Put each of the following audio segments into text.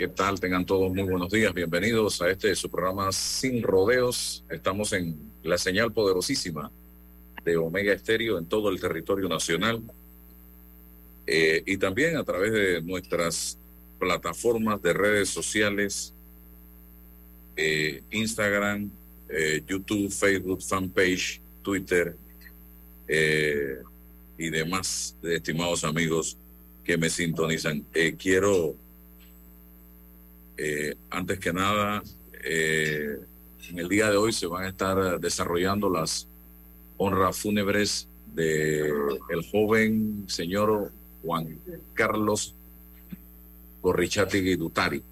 ¿Qué tal? Tengan todos muy buenos días. Bienvenidos a este su programa Sin Rodeos. Estamos en la señal poderosísima de Omega Estéreo en todo el territorio nacional eh, y también a través de nuestras plataformas de redes sociales, eh, Instagram, eh, YouTube, Facebook, fanpage, Twitter y demás, estimados amigos que me sintonizan. quiero eh, antes que nada, eh, en el día de hoy se van a estar desarrollando las honras fúnebres de el joven señor Juan Carlos Gorrichategui Dutari,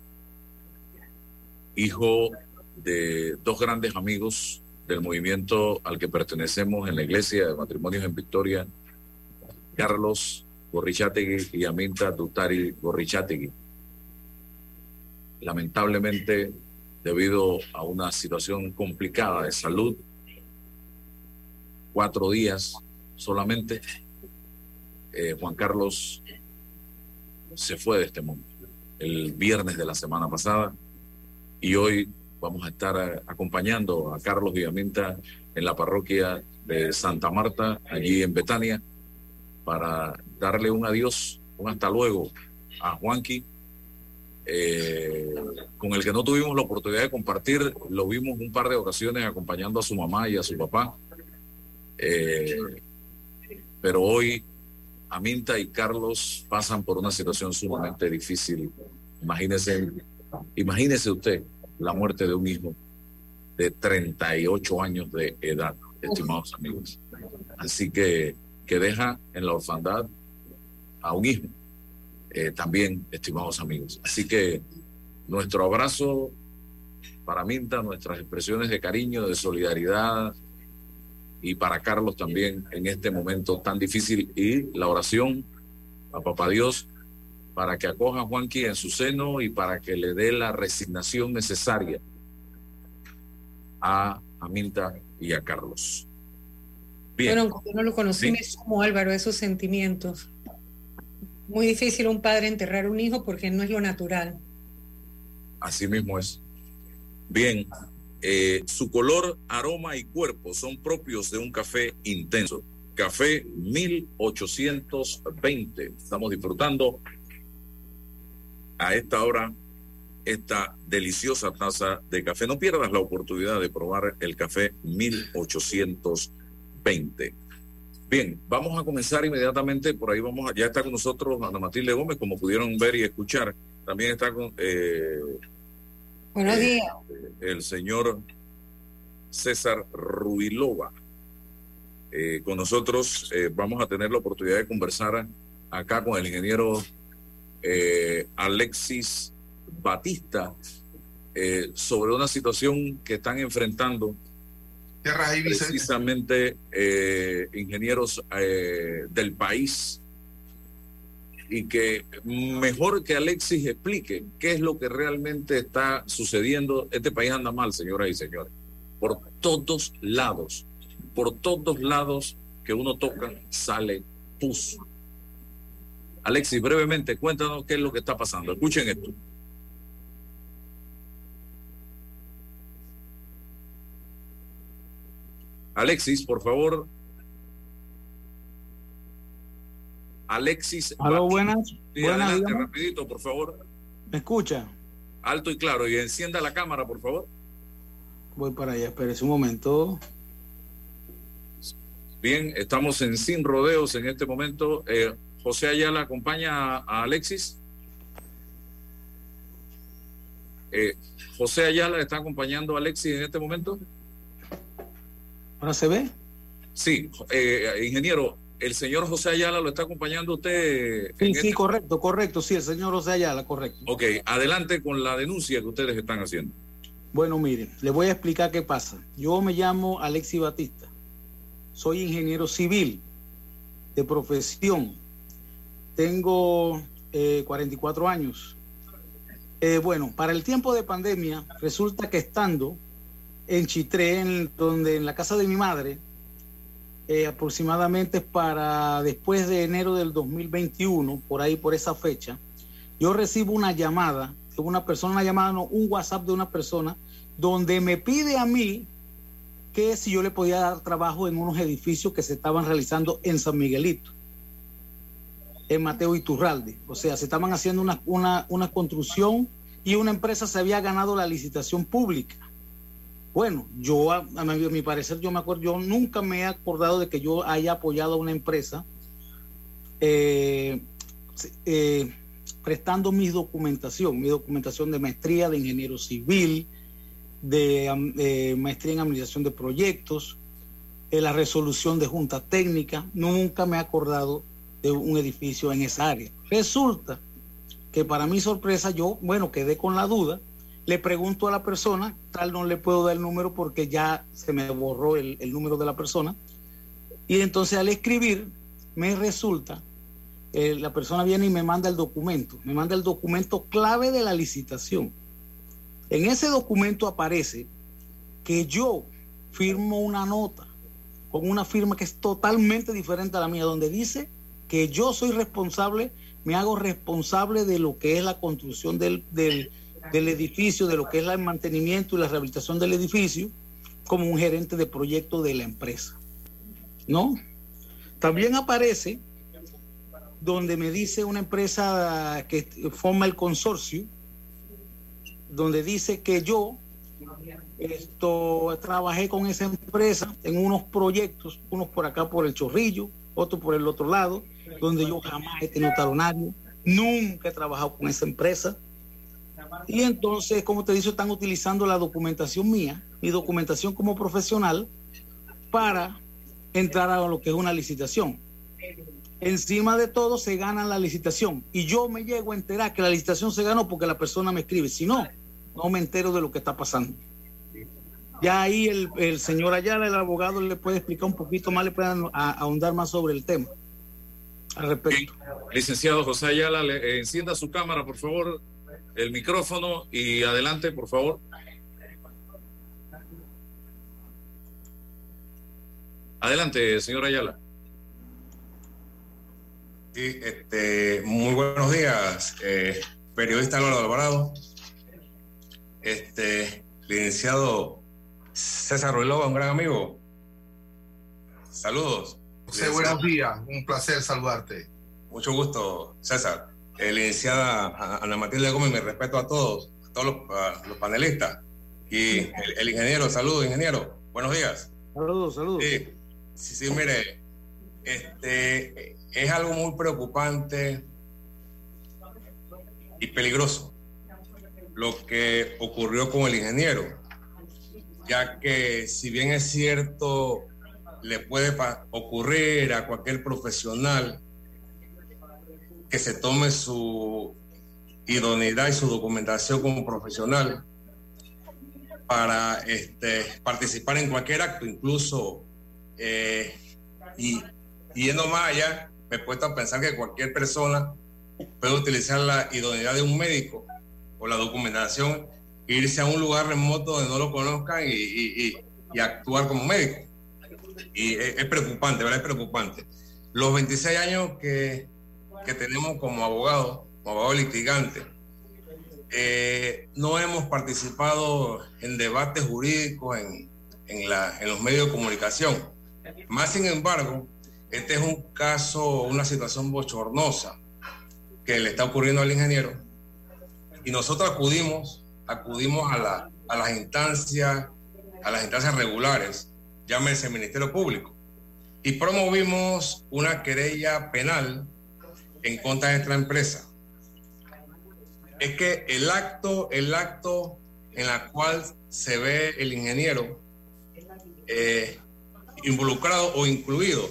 hijo de dos grandes amigos del movimiento al que pertenecemos en la Iglesia de Matrimonios en Victoria, Carlos Gorrichategui y Aminta Dutari Gorrichategui lamentablemente, debido a una situación complicada de salud, cuatro días solamente, eh, Juan Carlos se fue de este mundo. El viernes de la semana pasada y hoy vamos a estar eh, acompañando a Carlos Villaminta en la parroquia de Santa Marta, allí en Betania, para darle un adiós, un hasta luego a Juanqui eh, con el que no tuvimos la oportunidad de compartir, lo vimos un par de ocasiones acompañando a su mamá y a su papá. Eh, pero hoy Aminta y Carlos pasan por una situación sumamente difícil. Imagínese, imagínese usted la muerte de un hijo de 38 años de edad, estimados amigos. Así que, que deja en la orfandad a un hijo eh, también, estimados amigos. Así que nuestro abrazo para Minta, nuestras expresiones de cariño, de solidaridad y para Carlos también en este momento tan difícil y la oración a Papá Dios para que acoja a Juanqui en su seno y para que le dé la resignación necesaria a Minta y a Carlos. Bien. Bueno, no lo conocí, me sumo Álvaro esos sentimientos muy difícil un padre enterrar un hijo porque no es lo natural. Así mismo es. Bien, eh, su color, aroma y cuerpo son propios de un café intenso. Café 1820. Estamos disfrutando a esta hora esta deliciosa taza de café. No pierdas la oportunidad de probar el café 1820. Bien, vamos a comenzar inmediatamente. Por ahí vamos, a, ya está con nosotros Ana Matilde Gómez, como pudieron ver y escuchar. También está con. Eh, Buenos eh, días. el señor César Ruilova. Eh, con nosotros vamos a tener la oportunidad de conversar acá con el ingeniero Alexis Batista sobre una situación que están enfrentando Precisamente eh, ingenieros eh, del país y que mejor que Alexis explique qué es lo que realmente está sucediendo. Este país anda mal, señoras y señores, por todos lados, por todos lados que uno toca sale pus. Alexis, brevemente, cuéntanos qué es lo que está pasando. Escuchen esto. Alexis, por favor. Alexis. Aló, buenas. adelante, rapidito, por favor. ¿Me escucha? Alto y claro. Y encienda la cámara, por favor. Voy para allá, espérese un momento. Bien, estamos en Sin Rodeos en este momento. Eh, José Ayala acompaña a, Alexis. Eh, José Ayala está acompañando a Alexis en este momento. ¿Ahora se ve? Sí, eh, ingeniero, el señor José Ayala lo está acompañando usted. Sí, sí, este correcto, correcto, sí, el señor José Ayala, correcto. Ok, adelante con la denuncia que ustedes están haciendo. Bueno, miren, les voy a explicar qué pasa. Yo me llamo Alexis Batista, soy ingeniero civil de profesión, tengo 44 eh, años. Eh, bueno, para el tiempo de pandemia, resulta que estando en Chitré, en, donde, en la casa de mi madre, eh, aproximadamente para después de enero del 2021, por ahí, por esa fecha, yo recibo una llamada de una persona, una llamada, no, un WhatsApp de una persona, donde me pide a mí que si yo le podía dar trabajo en unos edificios que se estaban realizando en San Miguelito, en Mateo Iturralde. O sea, se estaban haciendo una, una, una construcción y una empresa se había ganado la licitación pública. Bueno, yo, a, mi, parecer, yo me acuerdo, yo nunca me he acordado de que yo haya apoyado a una empresa eh, eh, prestando mi documentación, mi documentación de maestría de ingeniero civil, de maestría en administración de proyectos, la resolución de junta técnica. Nunca me he acordado de un edificio en esa área. Resulta que para mi sorpresa yo, bueno, quedé con la duda le pregunto a la persona, tal no le puedo dar el número porque ya se me borró el, número de la persona. Y entonces al escribir, me resulta, eh, la persona viene y me manda el documento, me manda el documento clave de la licitación. En ese documento aparece que yo firmo una nota con una firma que es totalmente diferente a la mía, donde dice que yo soy responsable, me hago responsable de lo que es la construcción del, del del edificio, de lo que es el mantenimiento y la rehabilitación del edificio, como un gerente de proyecto de la empresa. ¿No? También aparece donde me dice una empresa que forma el consorcio, donde dice que yo esto trabajé con esa empresa en unos proyectos, unos por acá por el Chorrillo, otros por el otro lado, donde yo jamás he tenido talonario, nunca he trabajado con esa empresa y entonces, como te dice, están utilizando la documentación mía, mi documentación como profesional, para entrar a lo que es una licitación. Encima de todo se gana la licitación y yo me llego a enterar que la licitación se ganó porque la persona me escribe. Si no, no me entero de lo que está pasando. Ya ahí el, señor Ayala, el abogado, le puede explicar un poquito más, le puede ahondar más sobre el tema. Al respecto. Licenciado José Ayala, le, encienda su cámara, por favor el micrófono y adelante, por favor. Adelante, señor Ayala. Sí, este, muy buenos días, eh, periodista Álvaro Alvarado, este, licenciado César Ruelova, un gran amigo. Saludos. José, buenos días, un placer saludarte. Mucho gusto, César eh, licenciada Ana Matilde Gómez, me respeto a todos, a todos los, panelistas. Y el, ingeniero, saludos, ingeniero. Buenos días. Saludos, saludos. Sí, sí, sí, mire, este, es algo muy preocupante y peligroso lo que ocurrió con el ingeniero, ya que si bien es cierto, le puede ocurrir a cualquier profesional que se tome su idoneidad y su documentación como profesional para este, participar en cualquier acto, incluso eh, y, yendo más allá, me he puesto a pensar que cualquier persona puede utilizar la idoneidad de un médico o la documentación irse a un lugar remoto donde no lo conozcan y, actuar como médico. Y es, es, preocupante, ¿verdad? Es preocupante. Los 26 años que que tenemos como abogados, como abogados litigantes, eh, no hemos participado en debates jurídicos en, en, la, en los medios de comunicación. Más sin embargo, este es un caso, una situación bochornosa que le está ocurriendo al ingeniero y nosotros acudimos, acudimos a, la, a las instancias, a las instancias regulares, llámese Ministerio Público, y promovimos una querella penal en contra de esta empresa. es que el acto, el acto en la cual se ve el ingeniero eh, involucrado o incluido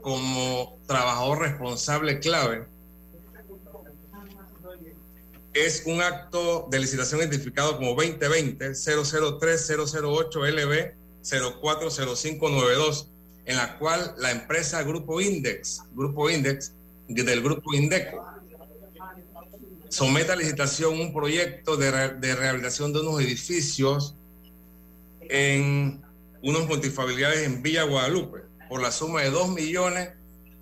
como trabajador responsable clave es un acto de licitación identificado como 2020-003-008 LB 040592, en la cual la empresa Grupo Index, Grupo Index, del Grupo Indeco, somete a licitación un proyecto de, de rehabilitación de unos edificios en unos multifamiliares en Villa Guadalupe por la suma de 2 millones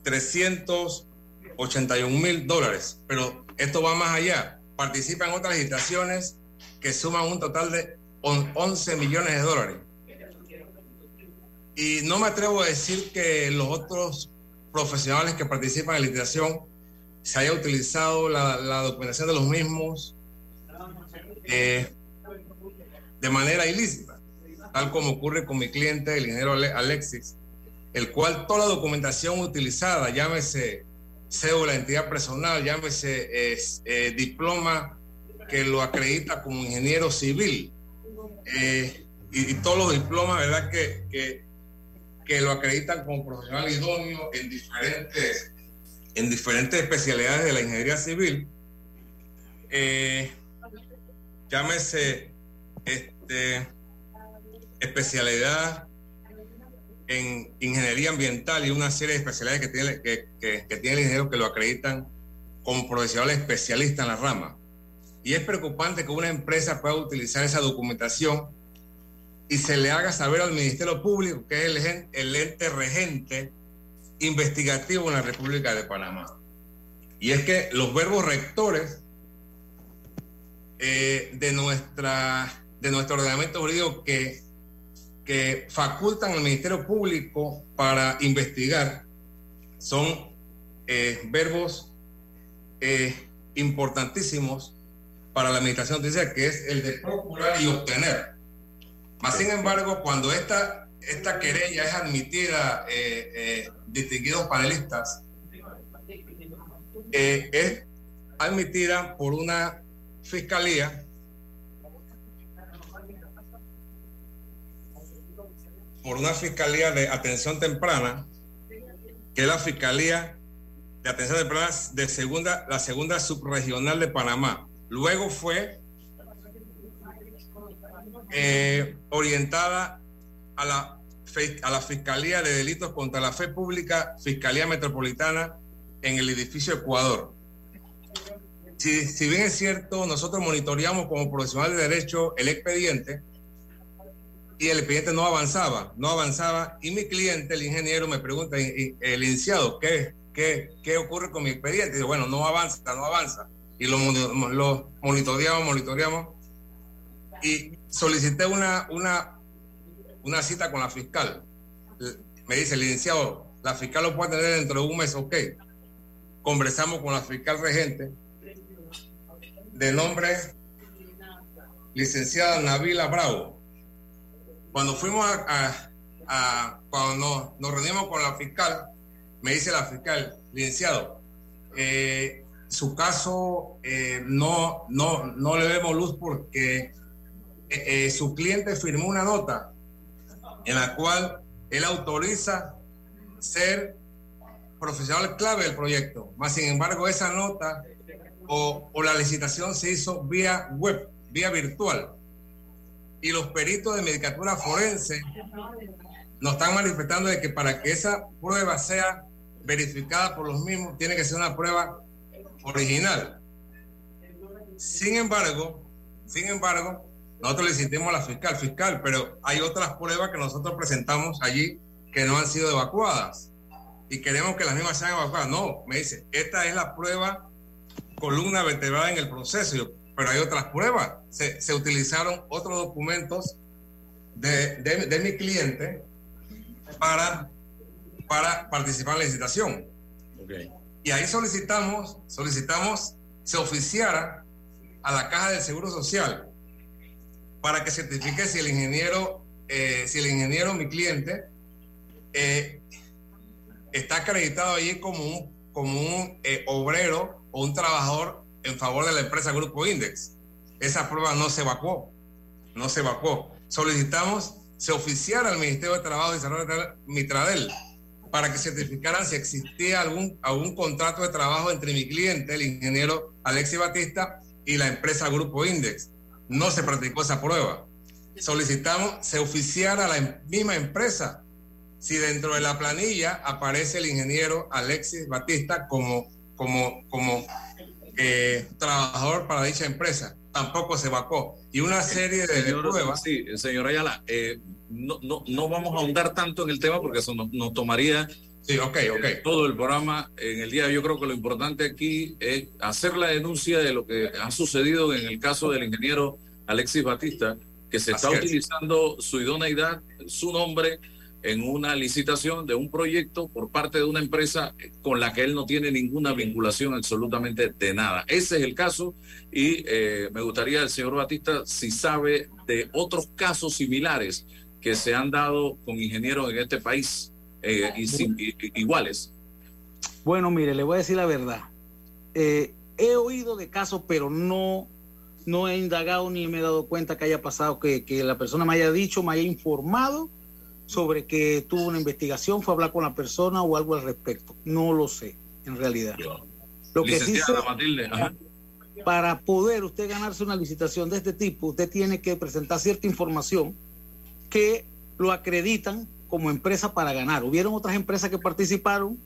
381 mil dólares. Pero esto va más allá. Participan otras licitaciones que suman un total de 11 millones de dólares. Y no me atrevo a decir que los otros profesionales que participan en la licitación se haya utilizado la, documentación de los mismos eh, de manera ilícita, tal como ocurre con mi cliente, el ingeniero Alexis, el cual toda la documentación utilizada, llámese cédula, entidad personal, llámese eh, diploma que lo acredita como ingeniero civil, eh, y, todos los diplomas, ¿verdad? Que, que, que lo acreditan como profesional idóneo en diferentes en diferentes especialidades de la ingeniería civil, eh, llámese este, especialidad en ingeniería ambiental y una serie de especialidades que tiene, que, que, tiene el ingeniero que lo acreditan como profesional especialista en la rama. Y es preocupante que una empresa pueda utilizar esa documentación y se le haga saber al Ministerio Público, que es el, el ente regente investigativo en la República de Panamá. Y es que los verbos rectores eh, de, nuestra, de nuestro ordenamiento jurídico que, que facultan al Ministerio Público para investigar son eh, verbos eh, importantísimos para la administración judicial, que es el de procurar y obtener. Más sin embargo, cuando esta esta querella es admitida, eh, eh, distinguidos panelistas, eh, es admitida por una fiscalía por una fiscalía de atención temprana, que es la fiscalía de atención temprana de segunda, la segunda subregional de Panamá. Luego fue orientada a la, a la Fiscalía de Delitos contra la Fe Pública, Fiscalía Metropolitana, en el edificio Ecuador. Si, si bien es cierto, nosotros monitoreamos como profesional de derecho el expediente y el expediente no avanzaba, no avanzaba, y mi cliente, el ingeniero, me pregunta, el iniciado, ¿qué, qué, qué ocurre con mi expediente? Y dice, bueno, no avanza, no avanza. Y lo, lo monitoreamos, monitoreamos, y solicité una, una una cita con la fiscal. Me dice, licenciado, la fiscal lo puede tener dentro de un mes, ok. Conversamos con la fiscal regente de nombre licenciada Navila Bravo. Cuando fuimos a, cuando nos, reunimos con la fiscal, me dice la fiscal, licenciado, eh, su caso eh, no, no, no le vemos luz porque eh, su cliente firmó una nota en la cual él autoriza ser profesional clave del proyecto. Más sin embargo, esa nota o, la licitación se hizo vía web, vía virtual. Y los peritos de medicatura forense nos están manifestando de que para que esa prueba sea verificada por los mismos, tiene que ser una prueba original. Sin embargo, sin embargo, nosotros le insistimos a la fiscal, fiscal, pero hay otras pruebas que nosotros presentamos allí que no han sido evacuadas y queremos que las mismas sean evacuadas. No, me dice, esta es la prueba columna vertebral en el proceso, pero hay otras pruebas. Se, utilizaron otros documentos de, de, mi cliente para, para participar en la licitación. Y ahí solicitamos, solicitamos se oficiara a la Caja del Seguro Social para que certifique si el ingeniero, eh, si el ingeniero, mi cliente, eh, está acreditado allí como un, como un eh, obrero o un trabajador en favor de la empresa Grupo Index. Esa prueba no se evacuó, no se evacuó. Solicitamos se oficiara al Ministerio de Trabajo y Desarrollo Mitradel para que certificaran si existía algún, algún contrato de trabajo entre mi cliente, el ingeniero Alexis Batista, y la empresa Grupo Index. No se practicó esa prueba. Solicitamos se oficiara a la misma empresa si dentro de la planilla aparece el ingeniero Alexis Batista como, como, como eh, trabajador para dicha empresa. Tampoco se vacó. Y una serie de, pruebas. Sí, señor Ayala, eh, no, no, no vamos a ahondar tanto en el tema porque eso nos, tomaría Sí, okay, okay. Todo el programa en el día, yo creo que lo importante aquí es hacer la denuncia de lo que ha sucedido en el caso del ingeniero Alexis Batista, que se está utilizando su idoneidad, su nombre, en una licitación de un proyecto por parte de una empresa con la que él no tiene ninguna vinculación absolutamente de nada. Ese es el caso y eh, me gustaría el señor Batista si sabe de otros casos similares que se han dado con ingenieros en este país eh, y, iguales. Bueno, mire, le voy a decir la verdad. Eh, he oído de casos, pero no, no he indagado ni me he dado cuenta que haya pasado, que, que la persona me haya dicho, me haya informado sobre que tuvo una investigación, fue a hablar con la persona o algo al respecto. No lo sé, en realidad. Lo que sí para poder usted ganarse una licitación de este tipo, usted tiene que presentar cierta información que lo acreditan como empresa para ganar. Hubieron otras empresas que participaron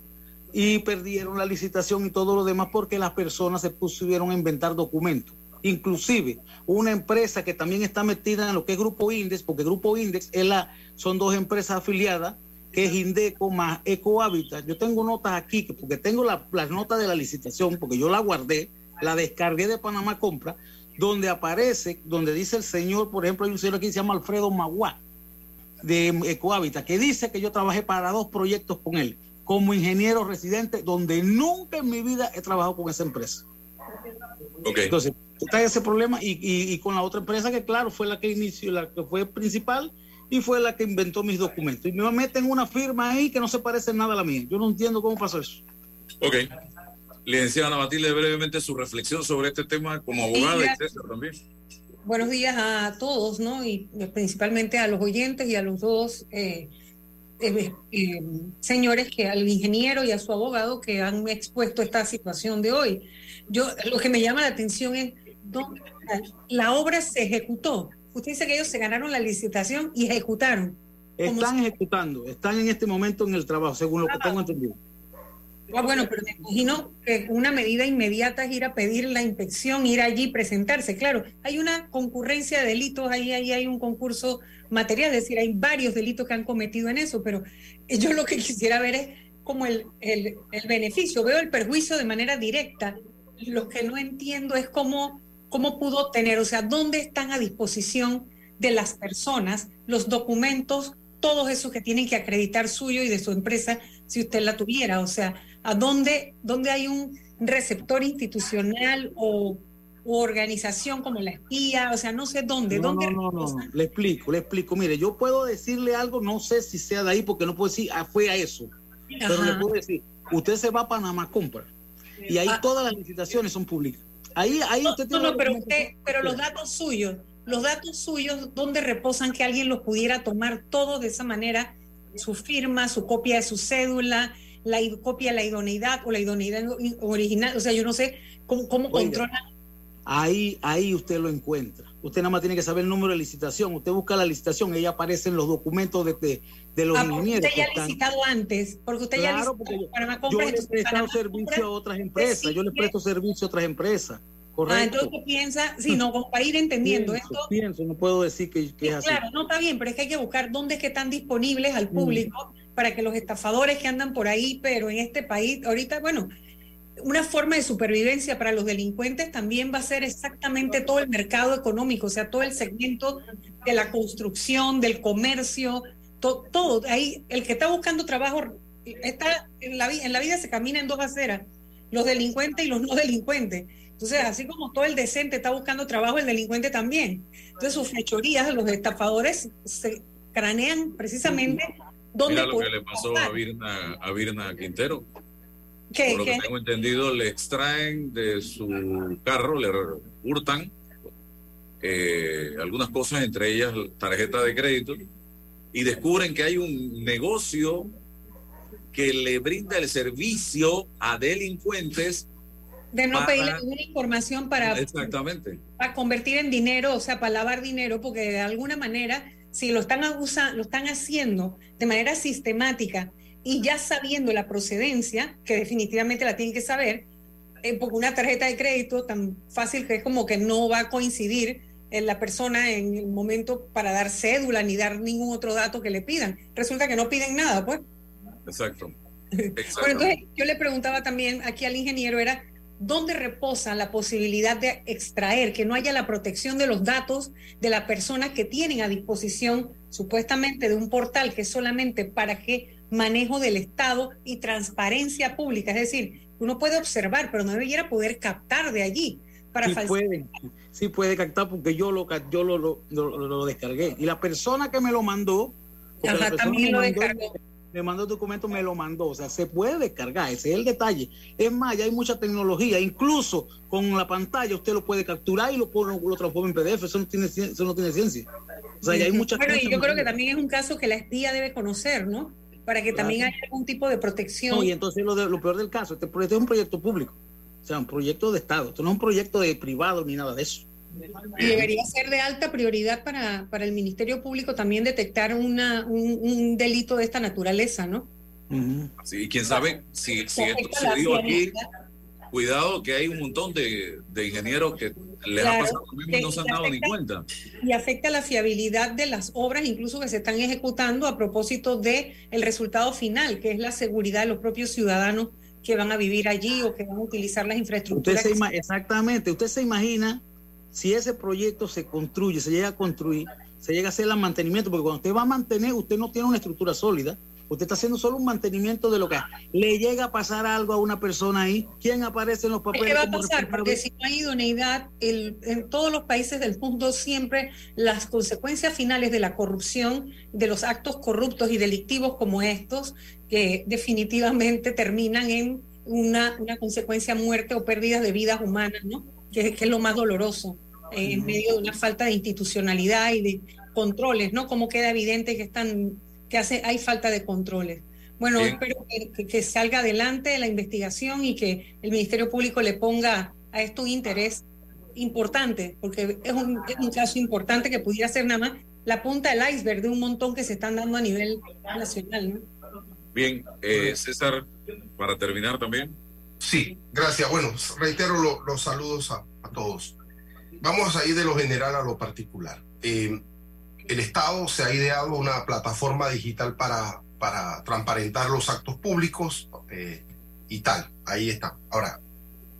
y perdieron la licitación y todo lo demás porque las personas se pusieron a inventar documentos. Inclusive una empresa que también está metida en lo que es Grupo Index, porque Grupo Index es la, son dos empresas afiliadas, que es Indeco más Ecohabitat. Yo tengo notas aquí, porque tengo las notas de la licitación, porque yo la guardé, la descargué de Panamá Compra, donde aparece, donde dice el señor, por ejemplo, hay un señor aquí que se llama Alfredo Maguá, de Ecohabitat, que dice que yo trabajé para dos proyectos con él, como ingeniero residente, donde nunca en mi vida he trabajado con esa empresa. Entonces, está ese problema y, con la otra empresa que, claro, fue la que inició, la que fue principal y fue la que inventó mis documentos. Y me meten una firma ahí que no se parece nada a la mía. Yo no entiendo cómo pasó eso. Ok. Licenciada Ana Matilde, brevemente su reflexión sobre este tema como abogada, etcétera, también. Buenos días a todos, ¿no? Y principalmente a los oyentes y a los dos eh, eh, eh, señores, que al ingeniero y a su abogado que han expuesto esta situación de hoy. Yo, lo que me llama la atención es, la obra se ejecutó. Usted dice que ellos se ganaron la licitación y ejecutaron. Están ejecutando, están en este momento en el trabajo, según lo que tengo entendido. Ah, bueno, pero me imagino que una medida inmediata es ir a pedir la inspección, ir allí, presentarse. Claro, hay una concurrencia de delitos, ahí, ahí hay un concurso material, es decir, hay varios delitos que han cometido en eso, pero yo lo que quisiera ver es como el, el, beneficio, veo el perjuicio de manera directa. Lo que no entiendo es cómo, cómo pudo tener, o sea, dónde están a disposición de las personas los documentos, todos esos que tienen que acreditar suyo y de su empresa, si usted la tuviera. O sea, ¿a dónde, dónde hay un receptor institucional o organización como la espía, o sea, no sé dónde. No, dónde no, no, no, le explico, le explico. Mire, yo puedo decirle algo, no sé si sea de ahí, porque no puedo decir, ah, fue a eso. Pero le puedo decir, usted se va a Panamá, compra. Y ahí ah. todas las licitaciones son públicas. Ahí, ahí usted tiene. No, pero usted, pero los datos suyos, los datos suyos, ¿dónde reposan que alguien los pudiera tomar todos de esa manera? Su firma, su copia de su cédula, la copia de la idoneidad o la idoneidad original. O sea, yo no sé cómo, cómo controlan Ahí, ahí usted lo encuentra. Usted nada más tiene que saber el número de licitación. Usted busca la licitación, ahí aparecen los documentos de, de, los ah, ingenieros. Usted ya ha licitado antes, porque usted ya ha licitado Yo le he prestado servicio a otras empresas, yo le presto servicio a otras empresas. Correcto. Ah, entonces piensa, sí, no, para ir entendiendo esto. Pienso, no puedo decir que, que es así. Claro, no está bien, pero es que hay que buscar dónde es que están disponibles al mm. Para que los estafadores que andan por ahí, pero en este país, ahorita, bueno, una forma de supervivencia para los delincuentes también va a ser exactamente todo el mercado económico, o sea, todo el segmento de la construcción, del comercio, todo. Ahí, el que está buscando trabajo, está en la, en la vida se camina en dos aceras, los delincuentes y los no delincuentes. Entonces, así como todo el decente está buscando trabajo, el delincuente también. Entonces, sus fechorías, los estafadores se cranean precisamente dónde... Mira lo que le pasó a Virna, a Virna Quintero ¿Qué, Por lo que tengo entendido, le extraen de su carro, le hurtan eh, algunas cosas, entre ellas tarjeta de crédito, y descubren que hay un negocio que le brinda el servicio a delincuentes. De no para- pedirle ninguna información para, Exactamente. para convertir en dinero, o sea, para lavar dinero, porque de alguna manera, si lo están abusando, lo están haciendo de manera sistemática y ya sabiendo la procedencia, que definitivamente la tienen que saber, eh, porque una tarjeta de crédito tan fácil que es como que no va a coincidir en la persona en el momento para dar cédula ni dar ningún otro dato que le pidan. Resulta que no piden nada, pues. Exacto. Bueno, Exacto. entonces yo le preguntaba también aquí al ingeniero era dónde reposa la posibilidad de extraer, que no haya la protección de los datos de las personas que tienen a disposición supuestamente de un portal que es solamente para que manejo del Estado y transparencia pública, es decir, uno puede observar, pero no debiera poder captar de allí para sí falsificar. puede, sí puede captar porque yo lo yo lo, lo, lo- lo descargué y la persona que me lo mandó Ajá, también lo descargó. Me mandó el documento me lo mandó o sea se puede descargar ese es el detalle es más ya hay mucha tecnología incluso con la pantalla usted lo puede capturar y lo pone lo transforma en PDF eso no tiene eso no tiene ciencia o sea ya hay muchas Bueno, y yo creo que también es un caso que la espía debe conocer, ¿no? Para que también haya algún tipo de protección. No, y entonces lo, de- lo peor del caso, este proyecto es un proyecto público, o sea, un proyecto de Estado, esto no es un proyecto de privado ni nada de eso. Y debería ser de alta prioridad para, para el Ministerio Público también detectar una, un, un delito de esta naturaleza, ¿no? Sí, y quién sabe si, si esto afecta la se dio aquí. fiabilidad, Cuidado que hay un montón de, de ingenieros que les ha Claro, pasado lo mismo y no se han dado ni afecta- cuenta. Y afecta la fiabilidad de las obras, incluso que se están ejecutando a propósito de el resultado final, que es la seguridad de los propios ciudadanos que van a vivir allí o que van a utilizar las Usted infraestructuras. se que ima- exactamente, usted se imagina si ese proyecto se construye, se llega a construir, se llega a hacer el mantenimiento, porque cuando usted va a mantener, usted no tiene una estructura sólida, usted está haciendo solo un mantenimiento de lo que le llega a pasar algo a una persona ahí, ¿quién aparece en los papeles? ¿Qué va a pasar? Porque si no hay idoneidad, el- en todos los países del mundo siempre las consecuencias finales de la corrupción, de los actos corruptos y delictivos como estos, que definitivamente terminan en una, una consecuencia muerte o pérdidas de vidas humanas, ¿no? Que, que es lo más doloroso, eh, en medio de una falta de institucionalidad y de controles, ¿no? Como queda evidente que están, que hace, hay falta de controles. Bueno, Bien. espero que, que- que salga adelante la investigación y que el Ministerio Público le ponga a esto un interés importante, porque es un, es un caso importante que pudiera ser nada más la punta del iceberg de un montón que se están dando a nivel nacional. ¿no? Bien, eh, César, para terminar también. Sí, gracias. Bueno, reitero lo- los saludos a, a todos. Vamos a ir de lo general a lo particular. Eh, el Estado se ha ideado una plataforma digital para, para transparentar los actos públicos eh, y tal. Ahí está. Ahora,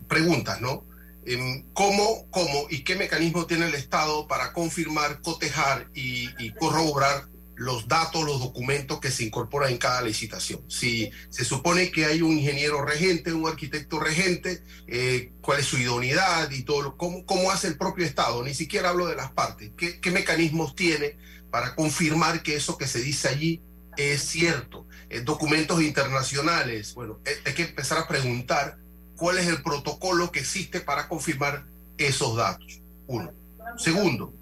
preguntas, ¿no? Em, ¿Cómo, cómo y qué mecanismo tiene el Estado para confirmar, cotejar y, y corroborar los datos, los documentos que se incorporan en cada licitación? Si se supone que hay un ingeniero regente, un arquitecto regente, eh, cuál es su idoneidad y todo, lo- cómo, cómo hace el propio Estado, ni siquiera hablo de las partes, ¿Qué, qué mecanismos tiene para confirmar que eso que se dice allí es cierto? Eh, documentos internacionales, bueno, eh, hay que empezar a preguntar cuál es el protocolo que existe para confirmar esos datos. Uno. Segundo,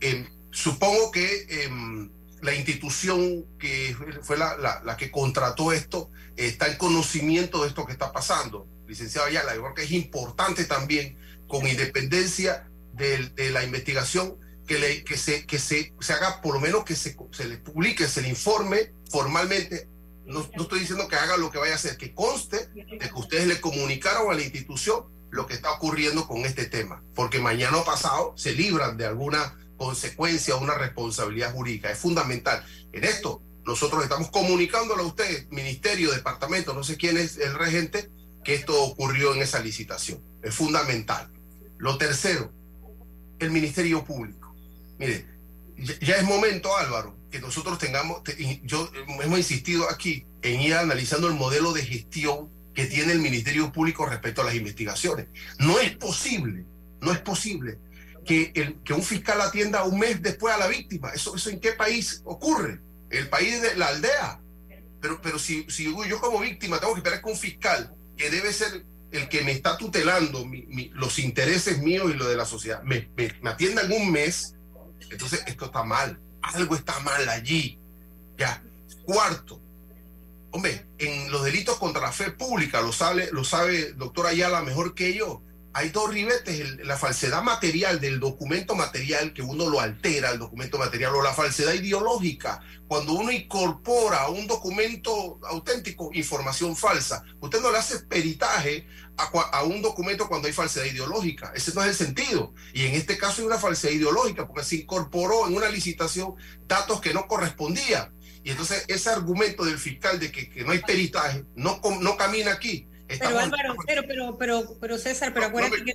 em, supongo que em, la institución que fue la, la- la que contrató esto está en conocimiento de esto que está pasando. Licenciado Ayala, yo creo que es importante también, con independencia del- de, la investigación, que, le- que, se, que se, se haga, por lo menos que se, se le publique, se le informe formalmente. No, no estoy diciendo que haga lo que vaya a hacer, que conste de que ustedes le comunicaron a la institución lo que está ocurriendo con este tema, porque mañana pasado se libran de alguna consecuencia una responsabilidad jurídica. Es fundamental. En esto, nosotros estamos comunicándole a ustedes, ministerio, departamento, no sé quién es el regente, que esto ocurrió en esa licitación. Es fundamental. Lo tercero, el Ministerio Público. Mire, ya, es momento, Álvaro, que nosotros tengamos, yo hemos insistido aquí en ir analizando el modelo de gestión que tiene el Ministerio Público respecto a las investigaciones. No es posible, no es posible que, el, que un fiscal atienda un mes después a la víctima. ¿Eso, eso en qué país ocurre? El país de la aldea. Pero, pero si, si yo como víctima tengo que esperar que un fiscal que debe ser el que me está tutelando los intereses míos y lo de la sociedad, me, me, me atienda en un mes, entonces esto está mal, algo está mal allí. Ya. Cuarto, hombre, en los delitos contra la fe pública, lo sabe, lo sabe doctor Ayala mejor que yo, hay dos ribetes, la falsedad material del documento material, que uno lo altera, el documento material, o la falsedad ideológica, cuando uno incorpora a un documento auténtico información falsa. Usted no le hace peritaje a, a, un documento cuando hay falsedad ideológica. Ese no es el sentido. Y en este caso hay una falsedad ideológica, porque se incorporó en una licitación datos que no correspondían. Y entonces ese argumento del fiscal de que, que no hay peritaje no, no camina aquí pero Álvaro, pero, pero, pero, pero César, pero acuérdate que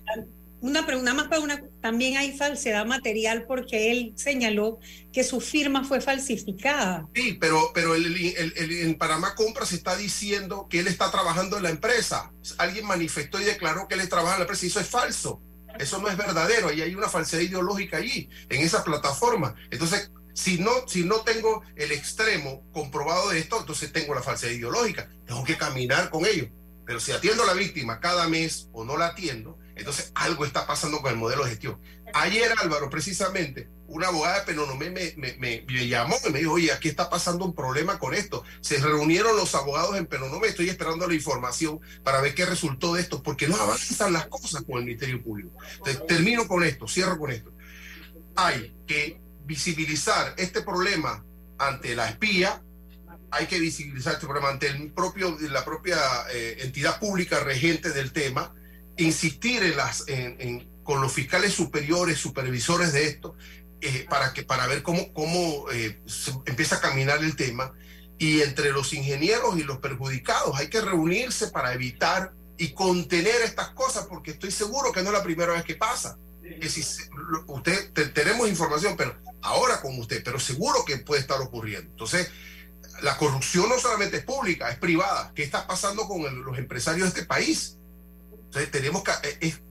una pregunta más para una, también hay falsedad material porque él señaló que su firma fue falsificada. Sí, pero, pero el, en Panamá Compras está diciendo que él está trabajando en la empresa. Alguien manifestó y declaró que él trabaja en la empresa y eso es falso. Eso no es verdadero. Ahí hay una falsedad ideológica allí, en esa plataforma. Entonces, si no, si no tengo el extremo comprobado de esto, entonces tengo la falsedad ideológica. Tengo que caminar con ello. Pero si atiendo a la víctima cada mes o no la atiendo, entonces algo está pasando con el modelo de gestión. Ayer, Álvaro, precisamente, una abogada de Penonomé me, me, me, llamó y me dijo, oye, aquí está pasando un problema con esto. Se reunieron los abogados en Penonomé, estoy esperando la información para ver qué resultó de esto, porque no avanzan las cosas con el Ministerio Público. Entonces, termino con esto, cierro con esto. Hay que visibilizar este problema ante la espía, hay que visibilizar este problema ante el propio, la propia eh, entidad pública regente del tema, insistir en las, en, con los fiscales superiores, supervisores de esto, eh, para, que, para ver cómo, cómo eh, empieza a caminar el tema. Y entre los ingenieros y los perjudicados hay que reunirse para evitar y contener estas cosas, porque estoy seguro que no es la primera vez que pasa. Que si usted tenemos información, pero ahora con usted, pero seguro que puede estar ocurriendo. Entonces, la corrupción no solamente es pública, es privada. ¿Qué está pasando con los empresarios de este país? Entonces tenemos que, eh, es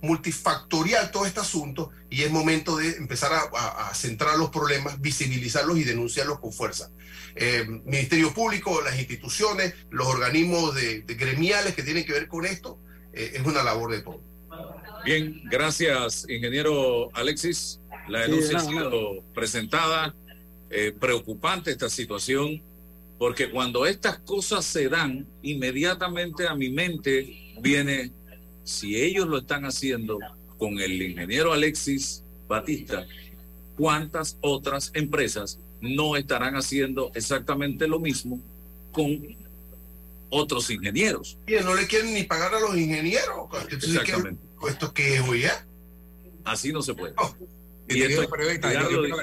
multifactorial todo este asunto y es momento de empezar a, centrar los problemas, visibilizarlos y denunciarlos con fuerza. Eh, Ministerio Público, las instituciones, los organismos de, gremiales que tienen que ver con esto, eh, es una labor de todos. Bien, gracias, ingeniero Alexis. La denuncia ha sido presentada. Eh, preocupante esta situación, porque cuando estas cosas se dan, inmediatamente a mi mente viene, si ellos lo están haciendo con el ingeniero Alexis Batista, ¿cuántas otras empresas no estarán haciendo exactamente lo mismo con otros ingenieros? Y no le quieren ni pagar a los ingenieros. Exactamente. ¿Esto qué es, ya? Así no se puede. Y, esto,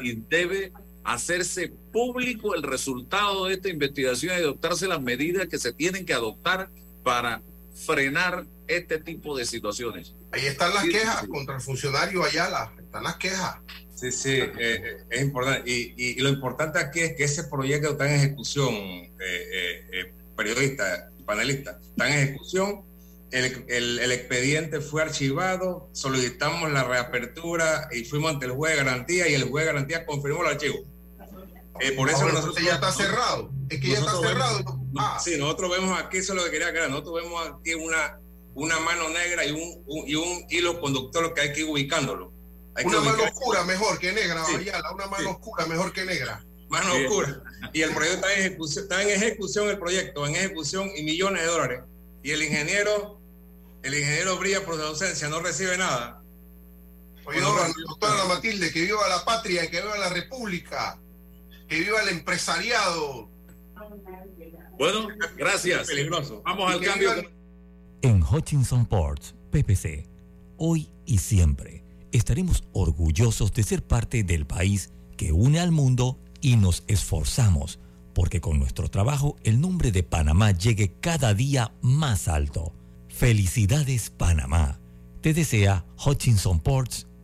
y debe hacerse público el resultado de esta investigación y adoptarse las medidas que se tienen que adoptar para frenar este tipo de situaciones. Ahí están las quejas contra el funcionario Ayala, están las quejas. Sí, sí, eh, eh, es importante. Y, lo importante aquí es que ese proyecto está en ejecución, eh, periodista, panelista, está en ejecución. El, el, expediente fue archivado, solicitamos la reapertura y fuimos ante el juez de garantía y el juez de garantía confirmó el archivo. Eh, por eso nosotros, ya está cerrado. Es que ya está cerrado. ah. Sí, nosotros vemos aquí, eso es lo que quería aclarar. Nosotros vemos aquí una, una mano negra y un, y un hilo conductor que hay que ir ubicándolo. una mano oscura mejor que negra, una mano oscura mejor que negra. Mano oscura. Y el proyecto está en ejecución, está en ejecución el proyecto, en ejecución y millones de dólares. Y el ingeniero, el ingeniero brilla por su ausencia, no recibe nada. Oye, doctora Matilde, que viva la patria, que viva la república que viva el empresariado. Bueno, gracias. Peligroso. Vamos al cambio. En Hutchinson Ports, PPC, hoy y siempre estaremos orgullosos de ser parte del país que une al mundo y nos esforzamos porque con nuestro trabajo el nombre de Panamá llegue cada día más alto. Felicidades Panamá. Te desea Hutchinson Ports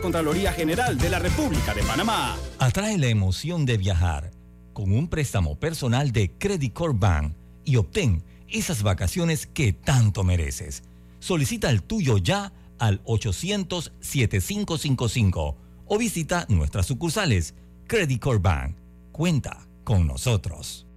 Contraloría General de la República de Panamá. Atrae la emoción de viajar con un préstamo personal de Credit Corp Bank y obtén esas vacaciones que tanto mereces. Solicita el tuyo ya al 800-7555 o visita nuestras sucursales. Credit Corp Bank. Cuenta con nosotros.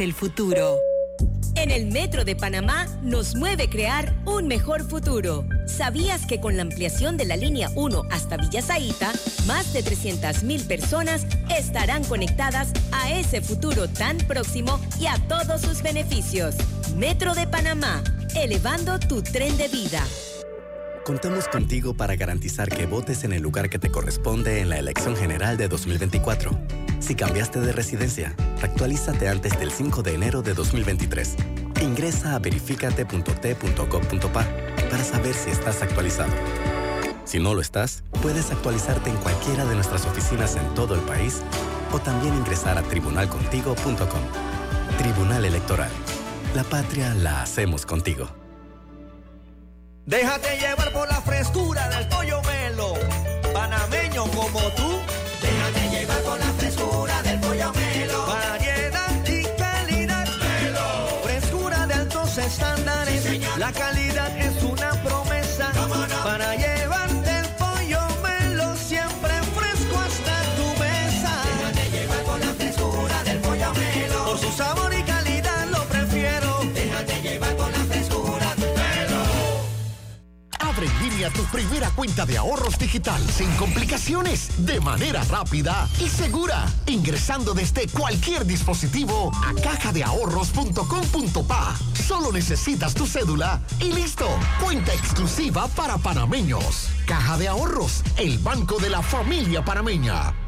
el futuro. En el Metro de Panamá nos mueve crear un mejor futuro. ¿Sabías que con la ampliación de la línea 1 hasta Villa Zaita, más de 300.000 personas estarán conectadas a ese futuro tan próximo y a todos sus beneficios? Metro de Panamá, elevando tu tren de vida. Contamos contigo para garantizar que votes en el lugar que te corresponde en la elección general de 2024. Si cambiaste de residencia, actualízate antes del 5 de enero de 2023. Ingresa a verificate.t.gov.pa para saber si estás actualizado. Si no lo estás, puedes actualizarte en cualquiera de nuestras oficinas en todo el país o también ingresar a tribunalcontigo.com. Tribunal Electoral. La patria la hacemos contigo. Déjate llevar por la frescura del pollo melo. Panameño como tú. La calidad Tu primera cuenta de ahorros digital sin complicaciones, de manera rápida y segura, ingresando desde cualquier dispositivo a cajadeahorros.com.pa. Solo necesitas tu cédula y listo. Cuenta exclusiva para panameños. Caja de Ahorros, el banco de la familia panameña.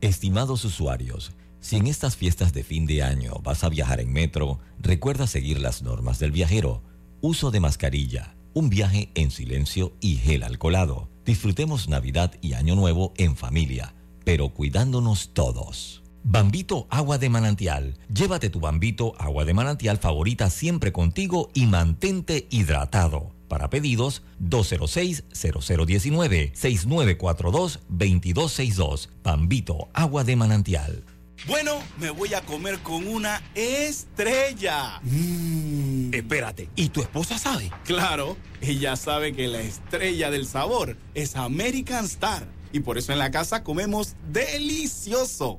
Estimados usuarios, si en estas fiestas de fin de año vas a viajar en metro, recuerda seguir las normas del viajero. Uso de mascarilla, un viaje en silencio y gel alcoholado. Disfrutemos Navidad y Año Nuevo en familia, pero cuidándonos todos. Bambito Agua de Manantial. Llévate tu Bambito Agua de Manantial favorita siempre contigo y mantente hidratado. Para pedidos, 206-0019-6942-2262. Bambito Agua de Manantial. Bueno, me voy a comer con una estrella. Espérate, ¿y tu esposa sabe? Claro, ella sabe que la estrella del sabor es American Star. Y por eso en la casa comemos delicioso.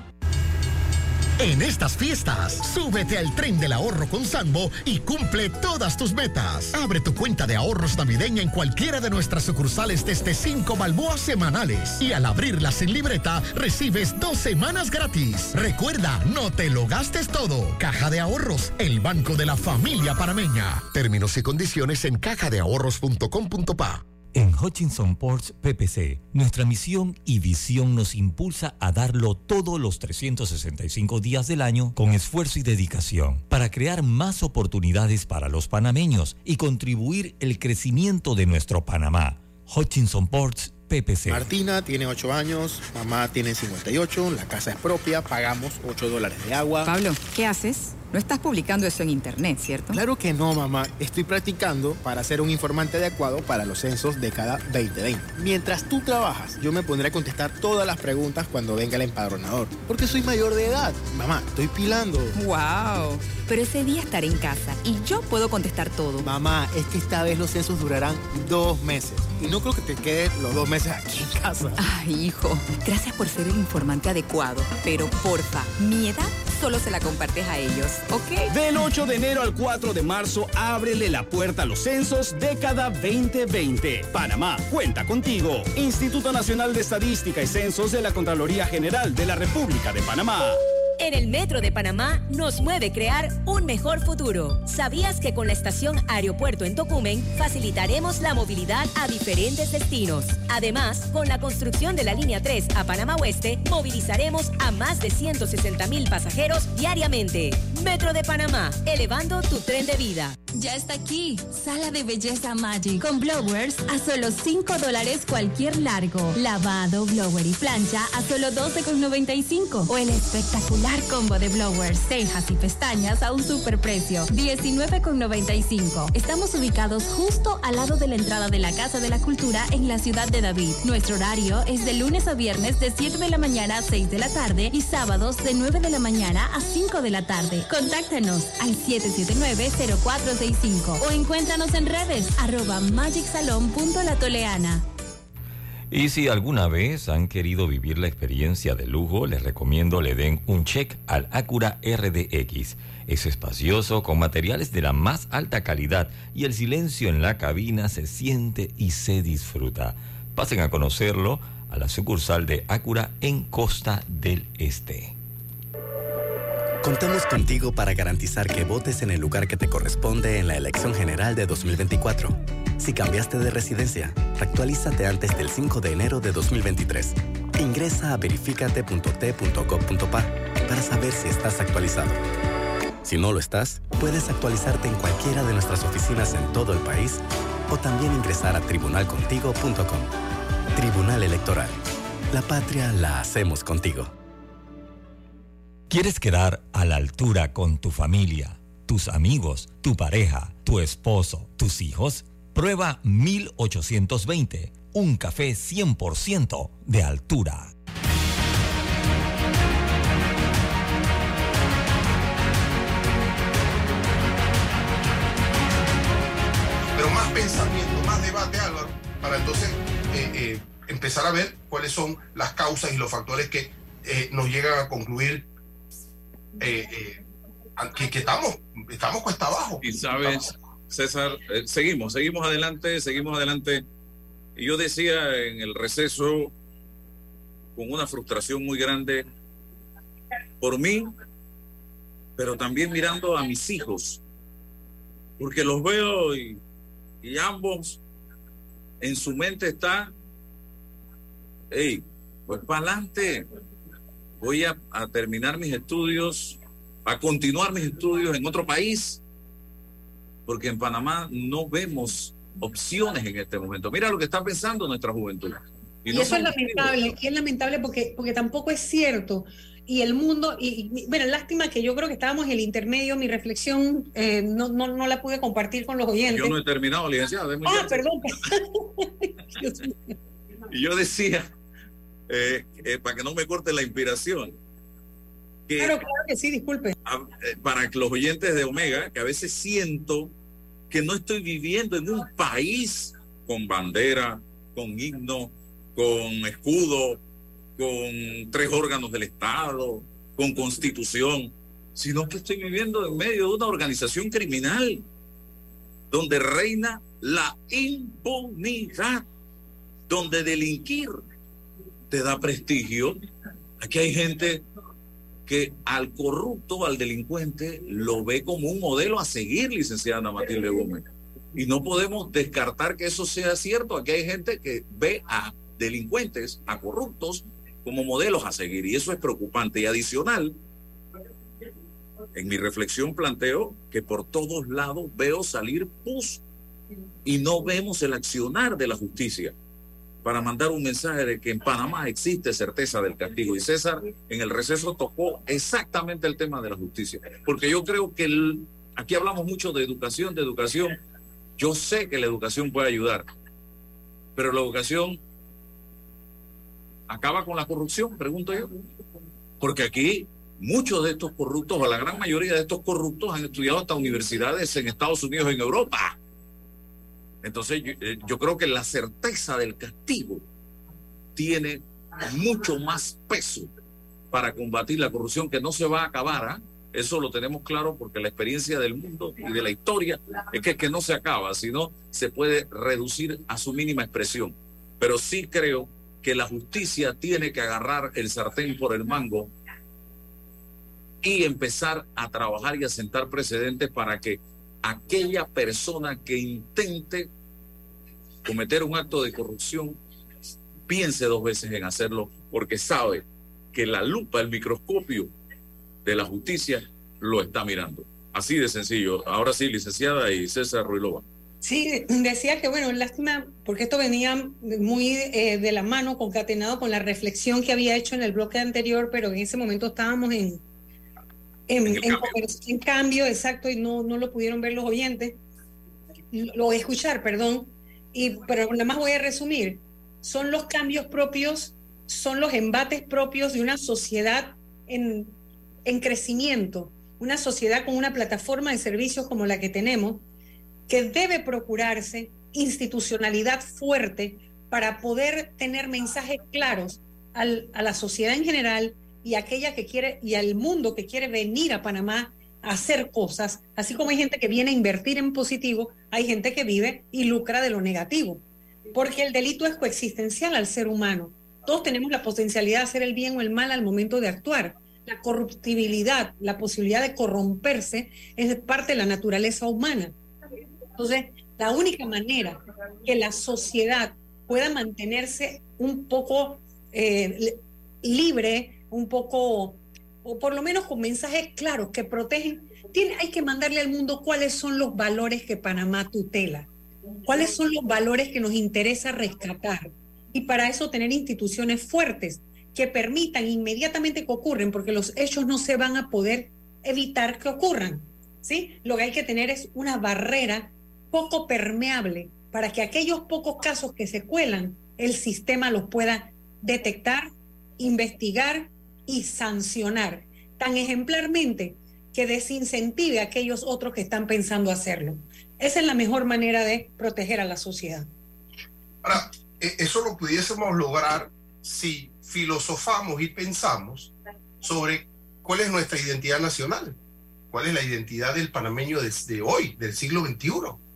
En estas fiestas, súbete al tren del ahorro con Sambo y cumple todas tus metas. Abre tu cuenta de ahorros navideña en cualquiera de nuestras sucursales desde 5 balboas semanales. Y al abrirla sin libreta, recibes dos semanas gratis. Recuerda, no te lo gastes todo. Caja de Ahorros, el banco de la familia parameña. Términos y condiciones en cajadeahorros.com.pa. En Hutchinson Ports PPC, nuestra misión y visión nos impulsa a darlo todos los 365 días del año con esfuerzo y dedicación para crear más oportunidades para los panameños y contribuir el crecimiento de nuestro Panamá. Hutchinson Ports PPC. Martina tiene 8 años, mamá tiene 58, la casa es propia, pagamos 8 dólares de agua. Pablo, ¿qué haces? No estás publicando eso en internet, ¿cierto? Claro que no, mamá. Estoy practicando para ser un informante adecuado para los censos de cada 2020. Mientras tú trabajas, yo me pondré a contestar todas las preguntas cuando venga el empadronador. Porque soy mayor de edad. Mamá, estoy pilando. ¡Wow! Pero ese día estaré en casa y yo puedo contestar todo. Mamá, es que esta vez los censos durarán dos meses. Y no creo que te quedes los dos meses aquí en casa. Ay, hijo, gracias por ser el informante adecuado. Pero porfa, mi edad solo se la compartes a ellos, ¿ok? Del 8 de enero al 4 de marzo, ábrele la puerta a los censos década 2020. Panamá, cuenta contigo. Instituto Nacional de Estadística y Censos de la Contraloría General de la República de Panamá. En el Metro de Panamá nos mueve crear un mejor futuro. ¿Sabías que con la estación Aeropuerto en Tocumen facilitaremos la movilidad a diferentes destinos? Además, con la construcción de la línea 3 a Panamá Oeste, movilizaremos a más de 160 mil pasajeros diariamente. Metro de Panamá, elevando tu tren de vida. Ya está aquí, Sala de Belleza Magic, con blowers a solo 5 dólares cualquier largo. Lavado, blower y plancha a solo 12,95. O el espectacular combo de blowers, cejas y pestañas a un super precio, 19,95. Estamos ubicados justo al lado de la entrada de la Casa de la Cultura en la ciudad de David. Nuestro horario es de lunes a viernes de 7 de la mañana a 6 de la tarde y sábados de 9 de la mañana a 5 de la tarde. Contáctanos al 779-0465 o encuéntranos en redes arroba magicsalon.latoleana. Y si alguna vez han querido vivir la experiencia de lujo, les recomiendo le den un check al Acura RDX. Es espacioso, con materiales de la más alta calidad y el silencio en la cabina se siente y se disfruta. Pasen a conocerlo a la sucursal de Acura en Costa del Este. Contamos contigo para garantizar que votes en el lugar que te corresponde en la elección general de 2024. Si cambiaste de residencia, actualízate antes del 5 de enero de 2023. Ingresa a verificate.t.gov.pa para saber si estás actualizado. Si no lo estás, puedes actualizarte en cualquiera de nuestras oficinas en todo el país o también ingresar a tribunalcontigo.com. Tribunal Electoral. La patria la hacemos contigo. ¿Quieres quedar a la altura con tu familia, tus amigos, tu pareja, tu esposo, tus hijos? Prueba 1820, un café 100% de altura. Pero más pensamiento, más debate, Álvaro, para entonces eh, eh, empezar a ver cuáles son las causas y los factores que eh, nos llegan a concluir eh, eh, que, que estamos, estamos cuesta abajo. Y sabes, César, eh, seguimos, seguimos adelante, seguimos adelante. Y yo decía en el receso, con una frustración muy grande por mí, pero también mirando a mis hijos, porque los veo y, y ambos en su mente está, hey, pues para adelante, voy a, a terminar mis estudios, a continuar mis estudios en otro país, porque en Panamá no vemos opciones en este momento. Mira lo que está pensando nuestra juventud. Y, no eso es lamentable, y es lamentable porque, porque tampoco es cierto. Y el mundo, y, y, bueno, lástima que yo creo que estábamos en el intermedio, mi reflexión eh, no, no, no la pude compartir con los oyentes. Yo no he terminado, licenciado. déjeme Ah, perdón. Y yo decía, eh, eh, para que no me corte la inspiración, que Claro, claro que sí, disculpe. a- eh, para que los oyentes de Omega, que a veces siento que no estoy viviendo en un país con bandera, con himno, con escudo, con tres órganos del Estado, con constitución, sino que estoy viviendo en medio de una organización criminal donde reina la impunidad, donde delinquir te da prestigio. Aquí hay gente que al corrupto, al delincuente, lo ve como un modelo a seguir, licenciada Matilde Gómez. Y no podemos descartar que eso sea cierto. Aquí hay gente que ve a delincuentes, a corruptos, como modelos a seguir. Y eso es preocupante. Y adicional, en mi reflexión planteo que por todos lados veo salir pus y no vemos el accionar de la justicia para mandar un mensaje de que en Panamá existe certeza del castigo. Y César en el receso tocó exactamente el tema de la justicia, porque yo creo que aquí hablamos mucho de educación, de educación. Yo sé que la educación puede ayudar, pero la educación acaba con la corrupción, pregunto yo. Porque aquí muchos de estos corruptos, o la gran mayoría de estos corruptos, han estudiado hasta universidades en Estados Unidos, en Europa. Entonces eh, yo, creo que la certeza del castigo tiene mucho más peso para combatir la corrupción que no se va a acabar. ¿ah? Eso lo tenemos claro porque la experiencia del mundo y de la historia es que, que no se acaba, sino se puede reducir a su mínima expresión. Pero sí creo que la justicia tiene que agarrar el sartén por el mango y empezar a trabajar y a sentar precedentes para que aquella persona que intente cometer un acto de corrupción piense dos veces en hacerlo porque sabe que la lupa, el microscopio de la justicia lo está mirando. Así de sencillo. Ahora sí, licenciada y César Ruilova. Sí, decía que, bueno, lástima, porque esto venía muy eh, de la mano, concatenado con la reflexión que había hecho en el bloque anterior, pero en ese momento estábamos en, en, cambio. exacto, y no, no lo pudieron ver los oyentes, lo escuchar, perdón, y, pero nada más voy a resumir, son los cambios propios, son los embates propios de una sociedad en, en crecimiento, una sociedad con una plataforma de servicios como la que tenemos, que debe procurarse institucionalidad fuerte para poder tener mensajes claros al, a la sociedad en general y aquella que quiere y al mundo que quiere venir a Panamá a hacer cosas, así como hay gente que viene a invertir en positivo, hay gente que vive y lucra de lo negativo, porque el delito es coexistencial al ser humano. Todos tenemos la potencialidad de hacer el bien o el mal al momento de actuar. La corruptibilidad, la posibilidad de corromperse es parte de la naturaleza humana. Entonces, la única manera que la sociedad pueda mantenerse un poco eh, libre un poco, o por lo menos con mensajes claros que protegen. Tiene, hay que mandarle al mundo cuáles son los valores que Panamá tutela, cuáles son los valores que nos interesa rescatar. Y para eso tener instituciones fuertes que permitan inmediatamente que ocurren, porque los hechos no se van a poder evitar que ocurran. ¿sí? Lo que hay que tener es una barrera poco permeable para que aquellos pocos casos que se cuelan, el sistema los pueda detectar, investigar y sancionar tan ejemplarmente que desincentive a aquellos otros que están pensando hacerlo. Esa es la mejor manera de proteger a la sociedad. Ahora, e, eso lo pudiésemos lograr si filosofamos y pensamos sobre cuál es nuestra identidad nacional, cuál es la identidad del panameño de, hoy, del siglo XXI,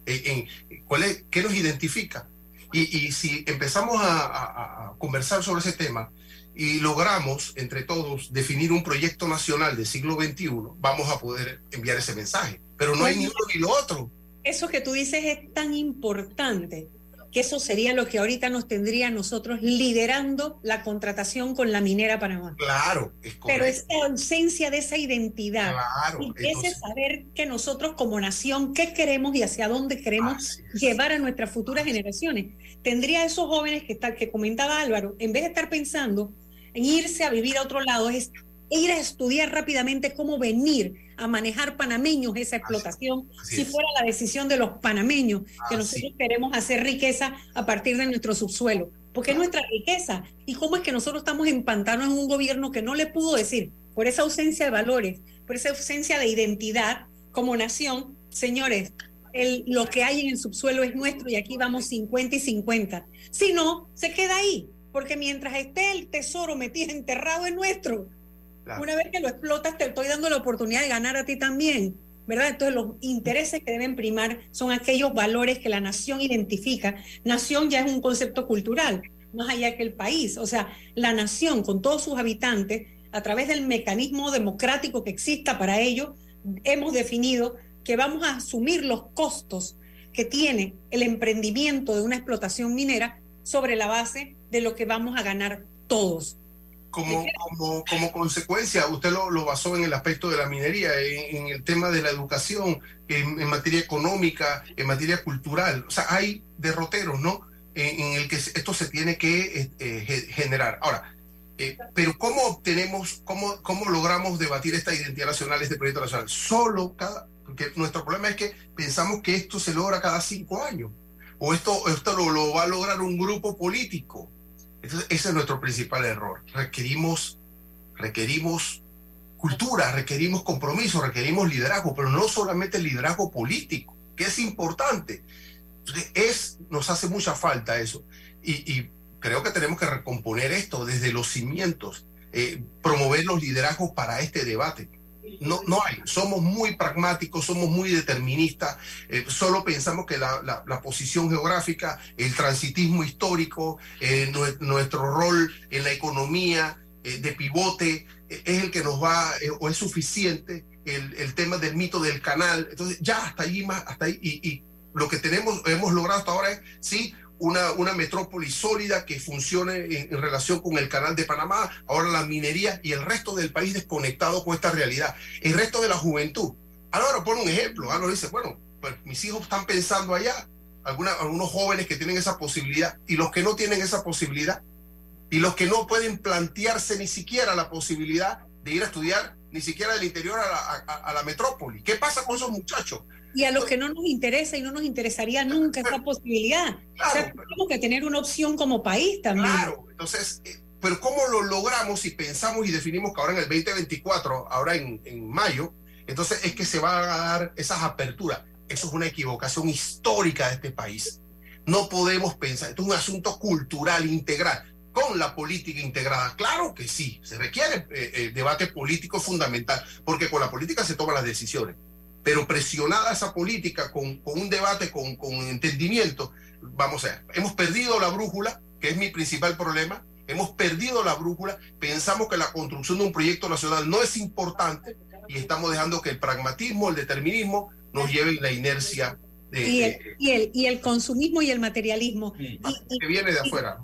en, cuál es, qué nos identifica. Y, si empezamos a conversar sobre ese tema, y logramos entre todos definir un proyecto nacional del siglo XXI, vamos a poder enviar ese mensaje. Pero no hay ni uno ni lo otro. Eso que tú dices es tan importante que eso sería lo que ahorita nos tendría nosotros liderando la contratación con la minera Panamá. Claro, es Pero esa ausencia de esa identidad claro, y ese saber que nosotros como nación, qué queremos y hacia dónde queremos llevar a nuestras futuras generaciones, tendría a esos jóvenes que, está, que comentaba Álvaro, en vez de estar pensando en irse a vivir a otro lado, es ir a estudiar rápidamente cómo venir a manejar panameños esa explotación, si fuera la decisión de los panameños, que nosotros queremos hacer riqueza a partir de nuestro subsuelo, porque es nuestra riqueza. ¿Y cómo es que nosotros estamos empantanos en un gobierno que no le pudo decir, por esa ausencia de valores, por esa ausencia de identidad como nación, señores, el, lo que hay en el subsuelo es nuestro y aquí vamos 50 y 50. Si no, se queda ahí porque mientras esté el tesoro metido, enterrado en nuestro. Una vez que lo explotas, te estoy dando la oportunidad de ganar a ti también, ¿verdad? Entonces los intereses que deben primar son aquellos valores que la nación identifica. Nación ya es un concepto cultural, más allá que el país. O sea, la nación con todos sus habitantes, a través del mecanismo democrático que exista para ello, hemos definido que vamos a asumir los costos que tiene el emprendimiento de una explotación minera sobre la base de lo que vamos a ganar todos. Como, como, como consecuencia, usted lo, lo, basó en el aspecto de la minería, en, el tema de la educación, en, en, materia económica, en materia cultural. O sea, hay derroteros, ¿no? En, en el que esto se tiene que eh, generar. Ahora, eh, pero ¿cómo obtenemos, cómo, cómo logramos debatir esta identidad nacional, este proyecto nacional? Solo cada, porque nuestro problema es que pensamos que esto se logra cada cinco años, o esto, esto lo, lo va a lograr un grupo político. Entonces, ese es nuestro principal error. Requerimos, requerimos cultura, requerimos compromiso, requerimos liderazgo, pero no solamente liderazgo político, que es importante. Es, nos hace mucha falta eso. Y, y creo que tenemos que recomponer esto desde los cimientos, eh, promover los liderazgos para este debate. No, no hay, somos muy pragmáticos, somos muy deterministas, eh, solo pensamos que la, la, posición geográfica, el transitismo histórico, eh, nuestro rol en la economía eh, de pivote es el que nos va o es suficiente, el, el, tema del mito del canal, entonces ya hasta ahí más, hasta ahí, y, y lo que tenemos, hemos logrado hasta ahora es, sí, una, una metrópoli sólida que funcione en, relación con el canal de Panamá, ahora la minería y el resto del país desconectado con esta realidad. El resto de la juventud. Ahora pone un ejemplo, Álvaro dice, bueno, pues mis hijos están pensando allá, alguna, algunos jóvenes que tienen esa posibilidad y los que no tienen esa posibilidad y los que no pueden plantearse ni siquiera la posibilidad de ir a estudiar ni siquiera del interior a la, a, a la metrópoli. ¿Qué pasa con esos muchachos? Y a los que no nos interesa y no nos interesaría nunca esa posibilidad. Claro, o sea, tenemos que tener una opción como país también. Claro, entonces, eh, pero ¿cómo lo logramos si pensamos y definimos que ahora en el 2024, ahora en, en mayo, entonces es que se van a dar esas aperturas? Eso es una equivocación histórica de este país. No podemos pensar, esto es un asunto cultural integral con la política integrada. Claro que sí, se requiere eh, eh, debate político fundamental, porque con la política se toman las decisiones pero presionada esa política con, con un debate, con, con, entendimiento, vamos a ver, hemos perdido la brújula, que es mi principal problema, hemos perdido la brújula, pensamos que la construcción de un proyecto nacional no es importante y estamos dejando que el pragmatismo, el determinismo nos lleven la inercia. De, y, el, y, el, y el consumismo y el materialismo. Y, y, que viene de afuera.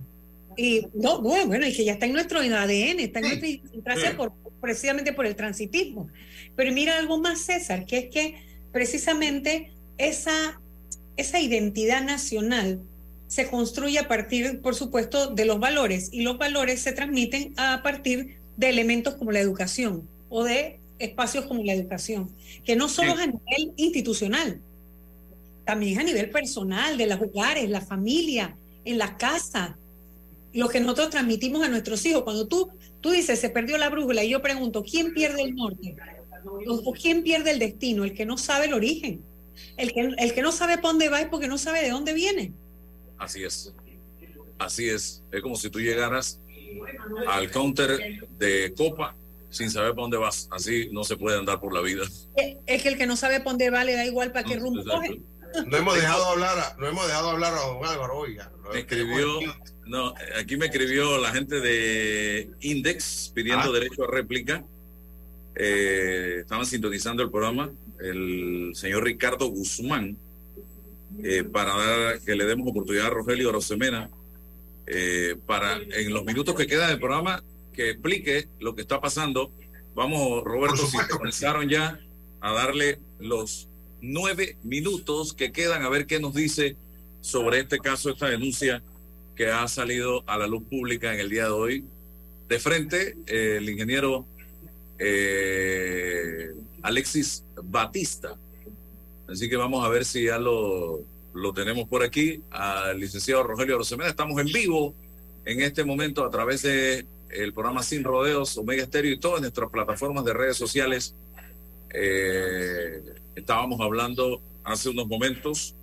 Y, no, bueno, bueno, y que ya está en nuestro ADN, está en sí, nuestra idiosincrasia sí. por, precisamente por el transitismo. Pero mira algo más, César, que es que precisamente esa, esa identidad nacional se construye a partir, por supuesto, de los valores y los valores se transmiten a partir de elementos como la educación o de espacios como la educación, que no solo sí. es a nivel institucional, también es a nivel personal, de los hogares, la familia, en la casa, lo que nosotros transmitimos a nuestros hijos. Cuando tú, tú dices, se perdió la brújula, y yo pregunto, ¿quién pierde el norte? ¿O quién pierde el destino? El que no sabe el origen. El que, el que no sabe para dónde va es porque no sabe de dónde viene. Así es. Así es. Es como si tú llegaras al counter de Copa sin saber para dónde vas. Así no se puede andar por la vida. Es que el que no sabe para dónde va le da igual para qué rumbo coge. No hemos dejado hablar a, no hemos dejado hablar a don Álvaro, oiga. Me escribió, no, aquí me escribió la gente de Index pidiendo ah. derecho a réplica. Eh, estaban sintonizando el programa, el señor Ricardo Guzmán, eh, para dar, que le demos oportunidad a Rogelio Rosemena, eh, para en los minutos que quedan del programa, que explique lo que está pasando. Vamos, Roberto, si comenzaron ya a darle los nueve minutos que quedan a ver qué nos dice sobre este caso, esta denuncia que ha salido a la luz pública en el día de hoy. De frente, eh, el ingeniero eh, Alexis Batista. Así que vamos a ver si ya lo, lo tenemos por aquí. Al licenciado Rogelio Rosemeda. Estamos en vivo en este momento a través de el programa Sin Rodeos, Omega Estéreo y todas nuestras plataformas de redes sociales. Eh, estábamos hablando hace unos momentos.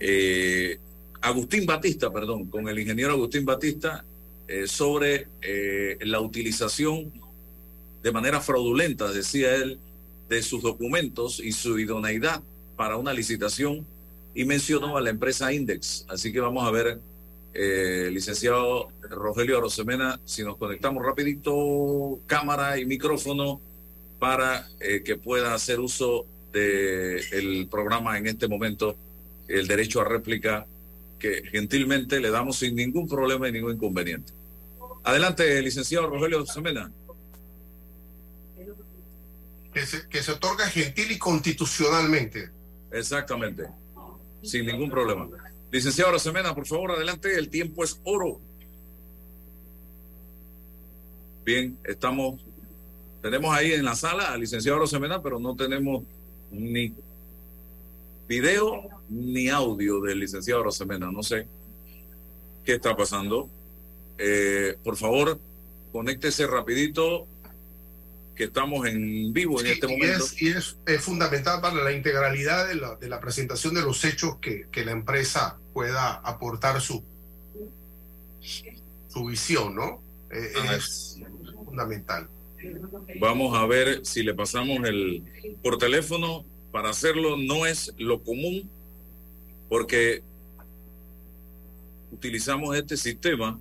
Eh, Agustín Batista, perdón, con el ingeniero Agustín Batista sobre la utilización de manera fraudulenta, decía él, de sus documentos y su idoneidad para una licitación y mencionó a la empresa Index. Así que vamos a ver, eh, licenciado Rogelio Arosemena, si nos conectamos rapidito, cámara y micrófono para eh, que pueda hacer uso del programa en este momento, el derecho a réplica, que gentilmente le damos sin ningún problema y ningún inconveniente. Adelante, licenciado Rogelio Semena. Que se, otorga gentil y constitucionalmente. Exactamente, sin ningún problema. Licenciado Rosemena, por favor, adelante, el tiempo es oro. Bien, estamos, tenemos ahí en la sala al licenciado Rosemena, pero no tenemos ni video ni audio del licenciado Rosemena. No sé qué está pasando. Eh, por favor, conéctese rapidito que estamos en vivo en Sí, este y momento. es, y es, es fundamental para la integralidad de la, de la presentación de los hechos que, que la empresa pueda aportar su, su visión, ¿no? Eh, es fundamental. Vamos a ver si le pasamos el por teléfono. Para hacerlo no es lo común porque utilizamos este sistema.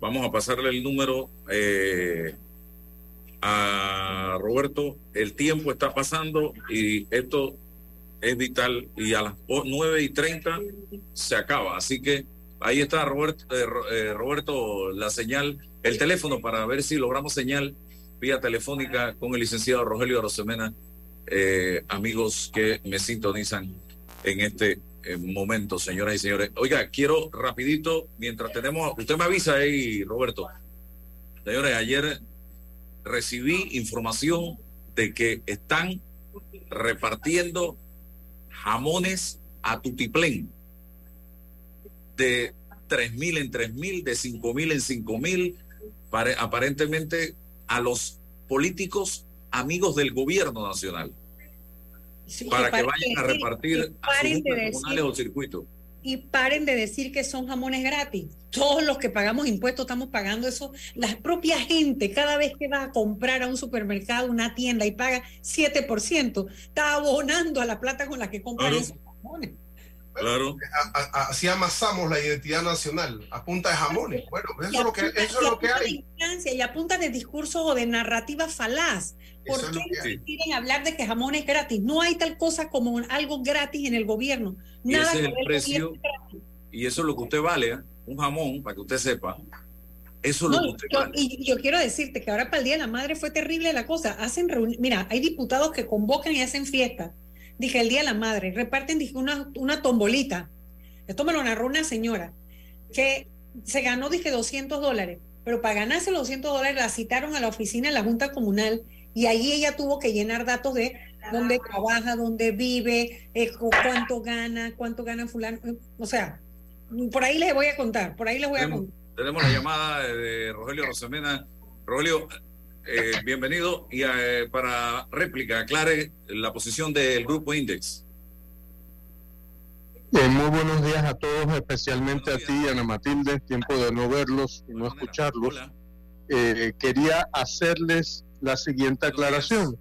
Vamos a pasarle el número eh, a Roberto. El tiempo está pasando y esto es vital y a las o- 9 y 30 se acaba. Así que ahí está Roberto, eh, eh, Roberto la señal, el teléfono para ver si logramos señal vía telefónica con el licenciado Rogelio Rosemena, eh, amigos que me sintonizan en este eh, momento, señoras y señores. Oiga, quiero rapidito, mientras tenemos, usted me avisa ahí, Roberto. Señores, ayer recibí información de que están repartiendo jamones a tutiplén de tres mil en tres mil, de cinco mil en cinco mil, pare- aparentemente a los políticos amigos del gobierno nacional Sí, para que vayan a repartir a sus comunales o circuitos. Y paren de decir que son jamones gratis. Todos los que pagamos impuestos estamos pagando eso. La propia gente, cada vez que va a comprar a un supermercado, una tienda y paga 7%, está abonando a la plata con la que compran Claro. esos jamones. Claro. A- a- Así amasamos la identidad nacional a punta de jamones. Bueno, eso Y es lo que, eso y es lo que hay. y a punta de discursos o de narrativa falaz. ¿Por Eso es qué que hay. quieren hablar de que jamón es gratis? No hay tal cosa como algo gratis en el gobierno. Nada ese es el precio, y eso es lo que usted vale, ¿eh? un jamón, para que usted sepa. Eso es No, lo que usted yo- vale. y yo quiero decirte que ahora para el Día de la Madre fue terrible la cosa. Hacen Mira, hay diputados que convocan y hacen fiesta. Dije, el Día de la Madre, reparten dije, una, una tombolita. Esto me lo narró una señora que se ganó, dije, 200 dólares. Pero para ganarse los 200 dólares la citaron a la oficina de la Junta Comunal y allí ella tuvo que llenar datos de dónde trabaja, dónde vive, eh, cu- cuánto gana, cuánto gana fulano. O sea, por ahí les voy a contar, por ahí les voy a Tenemos, contar. tenemos la llamada de Rogelio Rosemena. Rogelio, eh, bienvenido. Y eh, para réplica, aclare la posición del grupo Index. Eh, muy buenos días a todos, especialmente a ti, Ana Matilde. Tiempo de no verlos y no escucharlos. Eh, quería hacerles la siguiente aclaración.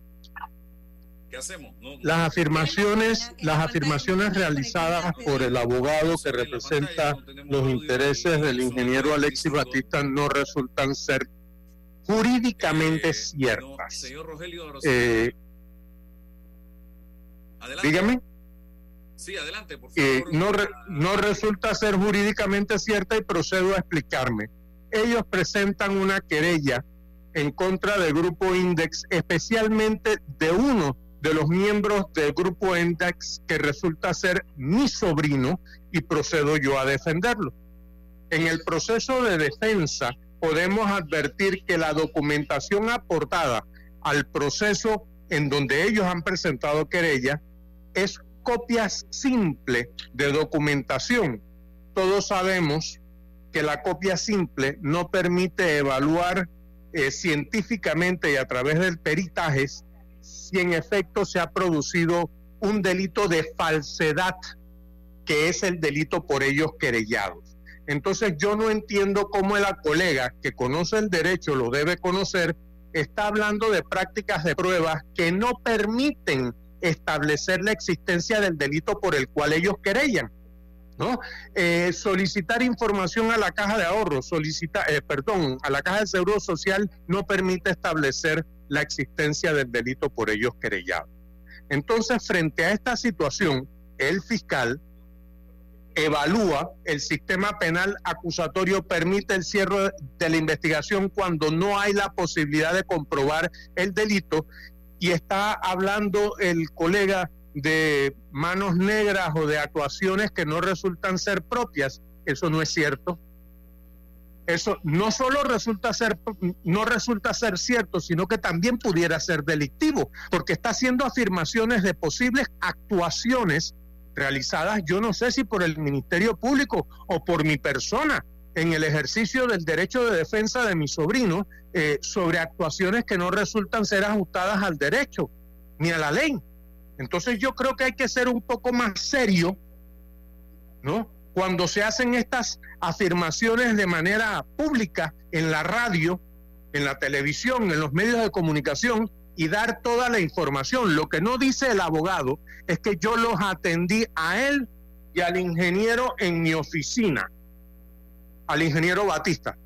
¿Qué hacemos? No, Las afirmaciones, las afirmaciones realizadas por el abogado que representa los intereses del ingeniero Alexis Batista no resultan ser jurídicamente ciertas. señor. Eh, adelante. dígame. Sí, adelante, por eh, favor. no, re- no resulta ser jurídicamente cierta y procedo a explicarme. Ellos presentan una querella en contra del grupo Index, especialmente de uno de los miembros del grupo Index que resulta ser mi sobrino y procedo yo a defenderlo. En el proceso de defensa podemos advertir que la documentación aportada al proceso en donde ellos han presentado querella es copias simple de documentación. Todos sabemos que la copia simple no permite evaluar eh, científicamente y a través del peritaje si en efecto se ha producido un delito de falsedad, que es el delito por ellos querellados. Entonces yo no entiendo cómo la colega que conoce el derecho, lo debe conocer, está hablando de prácticas de pruebas que no permiten establecer la existencia del delito por el cual ellos querellan. ¿No? Eh, solicitar información a la caja de ahorro, solicita, eh, perdón, a la caja de seguro social no permite establecer la existencia del delito por ellos querellados. Entonces, frente a esta situación, el fiscal evalúa el sistema penal acusatorio, permite el cierre de la investigación cuando no hay la posibilidad de comprobar el delito y está hablando el colega de manos negras o de actuaciones que no resultan ser propias. Eso no es cierto. Eso no solo resulta ser no resulta ser cierto, sino que también pudiera ser delictivo, porque está haciendo afirmaciones de posibles actuaciones realizadas, yo no sé si por el Ministerio Público o por mi persona, en el ejercicio del derecho de defensa de mi sobrino eh, sobre actuaciones que no resultan ser ajustadas al derecho ni a la ley. Entonces yo creo que hay que ser un poco más serio, ¿no? Cuando se hacen estas afirmaciones de manera pública en la radio, en la televisión, en los medios de comunicación, y dar toda la información. Lo que no dice el abogado es que yo los atendí a él y al ingeniero en mi oficina, al ingeniero Batista.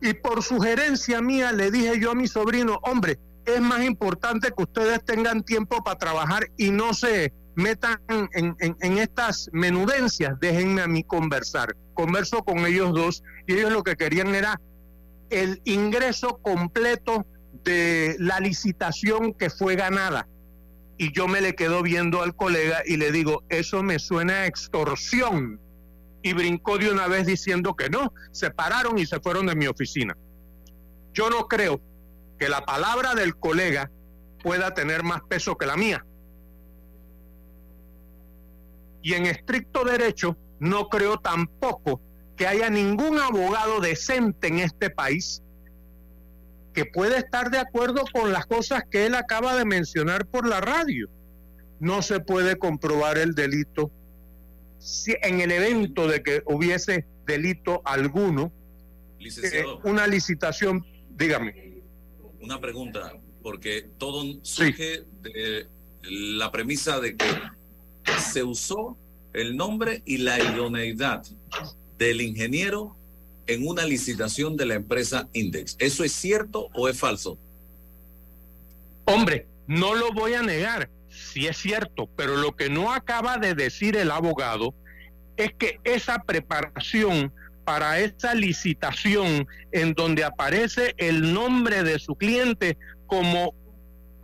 Y por sugerencia mía le dije yo a mi sobrino, hombre, es más importante que ustedes tengan tiempo para trabajar y no se metan en, estas menudencias, déjenme a mí conversar. Converso con ellos dos y ellos lo que querían era el ingreso completo de la licitación que fue ganada. Y yo me le quedo viendo al colega y le digo, eso me suena a extorsión. Y brincó de una vez diciendo que no, se pararon y se fueron de mi oficina. Yo no creo que la palabra del colega pueda tener más peso que la mía. Y en estricto derecho, no creo tampoco que haya ningún abogado decente en este país que puede estar de acuerdo con las cosas que él acaba de mencionar por la radio. No se puede comprobar el delito si en el evento de que hubiese delito alguno. Eh, una licitación, dígame. Una pregunta, porque todo surge de la premisa de que se usó el nombre y la idoneidad del ingeniero en una licitación de la empresa Index. ¿Eso es cierto o es falso? Hombre, no lo voy a negar, sí es cierto, pero lo que no acaba de decir el abogado es que esa preparación para esa licitación en donde aparece el nombre de su cliente como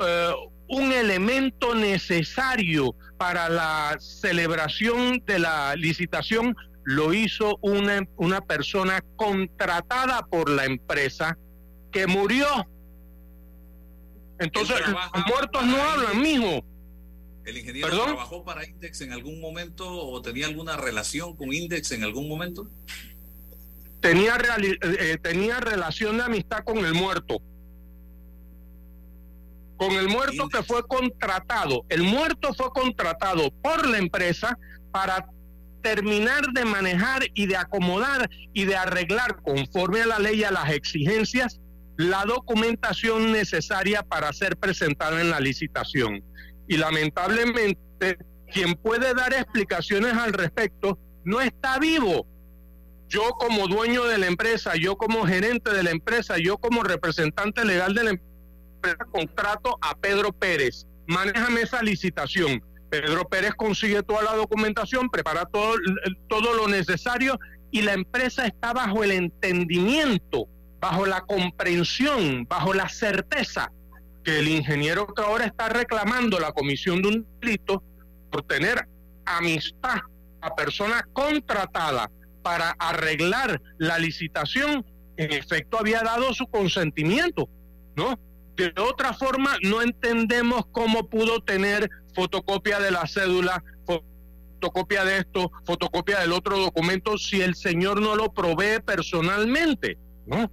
eh, un elemento necesario para la celebración de la licitación lo hizo una, una persona contratada por la empresa que murió. Entonces, los muertos no hablan, mijo. ¿El ingeniero trabajó para Index en algún momento o tenía alguna relación con Index en algún momento? Tenía, eh, tenía relación de amistad con el muerto. Con el muerto que fue contratado. El muerto fue contratado por la empresa para terminar de manejar y de acomodar y de arreglar conforme a la ley y a las exigencias la documentación necesaria para ser presentada en la licitación. Y lamentablemente, quien puede dar explicaciones al respecto no está vivo. Yo como dueño de la empresa, yo como gerente de la empresa, yo como representante legal de la empresa, contrato a Pedro Pérez. Manéjame esa licitación Pedro Pérez consigue toda la documentación, prepara todo, todo lo necesario y la empresa está bajo el entendimiento, bajo la comprensión, bajo la certeza que el ingeniero que ahora está reclamando la comisión de un delito por tener amistad a persona contratada para arreglar la licitación, en efecto había dado su consentimiento, ¿no? De otra forma, no entendemos cómo pudo tener fotocopia de la cédula, fotocopia de esto, fotocopia del otro documento, si el señor no lo provee personalmente, ¿no?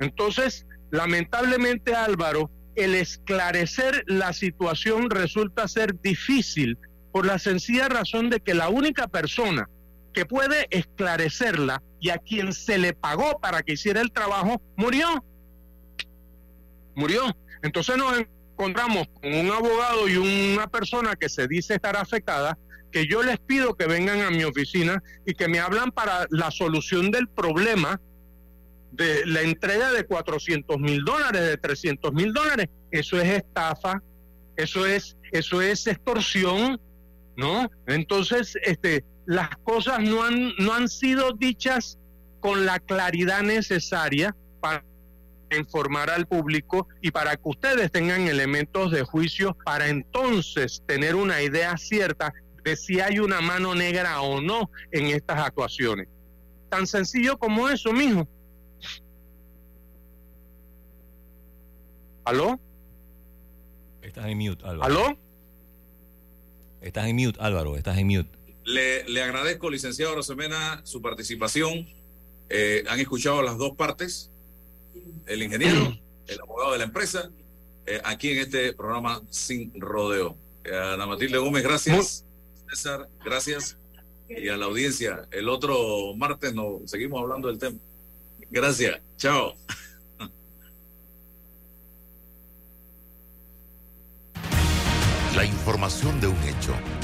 Entonces, lamentablemente, Álvaro, el esclarecer la situación resulta ser difícil por la sencilla razón de que la única persona que puede esclarecerla y a quien se le pagó para que hiciera el trabajo murió murió. Entonces nos encontramos con un abogado y una persona que se dice estar afectada, que yo les pido que vengan a mi oficina y que me hablan para la solución del problema de la entrega de 400 mil dólares, de 300 mil dólares. Eso es estafa, Eso es, eso es extorsión, ¿no? Entonces, este, las cosas no han, no han sido dichas con la claridad necesaria para informar al público y para que ustedes tengan elementos de juicio para entonces tener una idea cierta de si hay una mano negra o no en estas actuaciones. Tan sencillo como eso mismo. ¿Aló? Estás en mute, Álvaro. ¿Aló? Estás en mute, Álvaro, estás en mute. Le, le agradezco, licenciado Rosemena, su participación. Eh, han escuchado las dos partes, el ingeniero, el abogado de la empresa, eh, aquí en este programa Sin Rodeo. Eh, Ana Matilde Gómez, gracias. César, gracias. Y a la audiencia, el otro martes nos seguimos hablando del tema. Gracias. Chao. La información de un hecho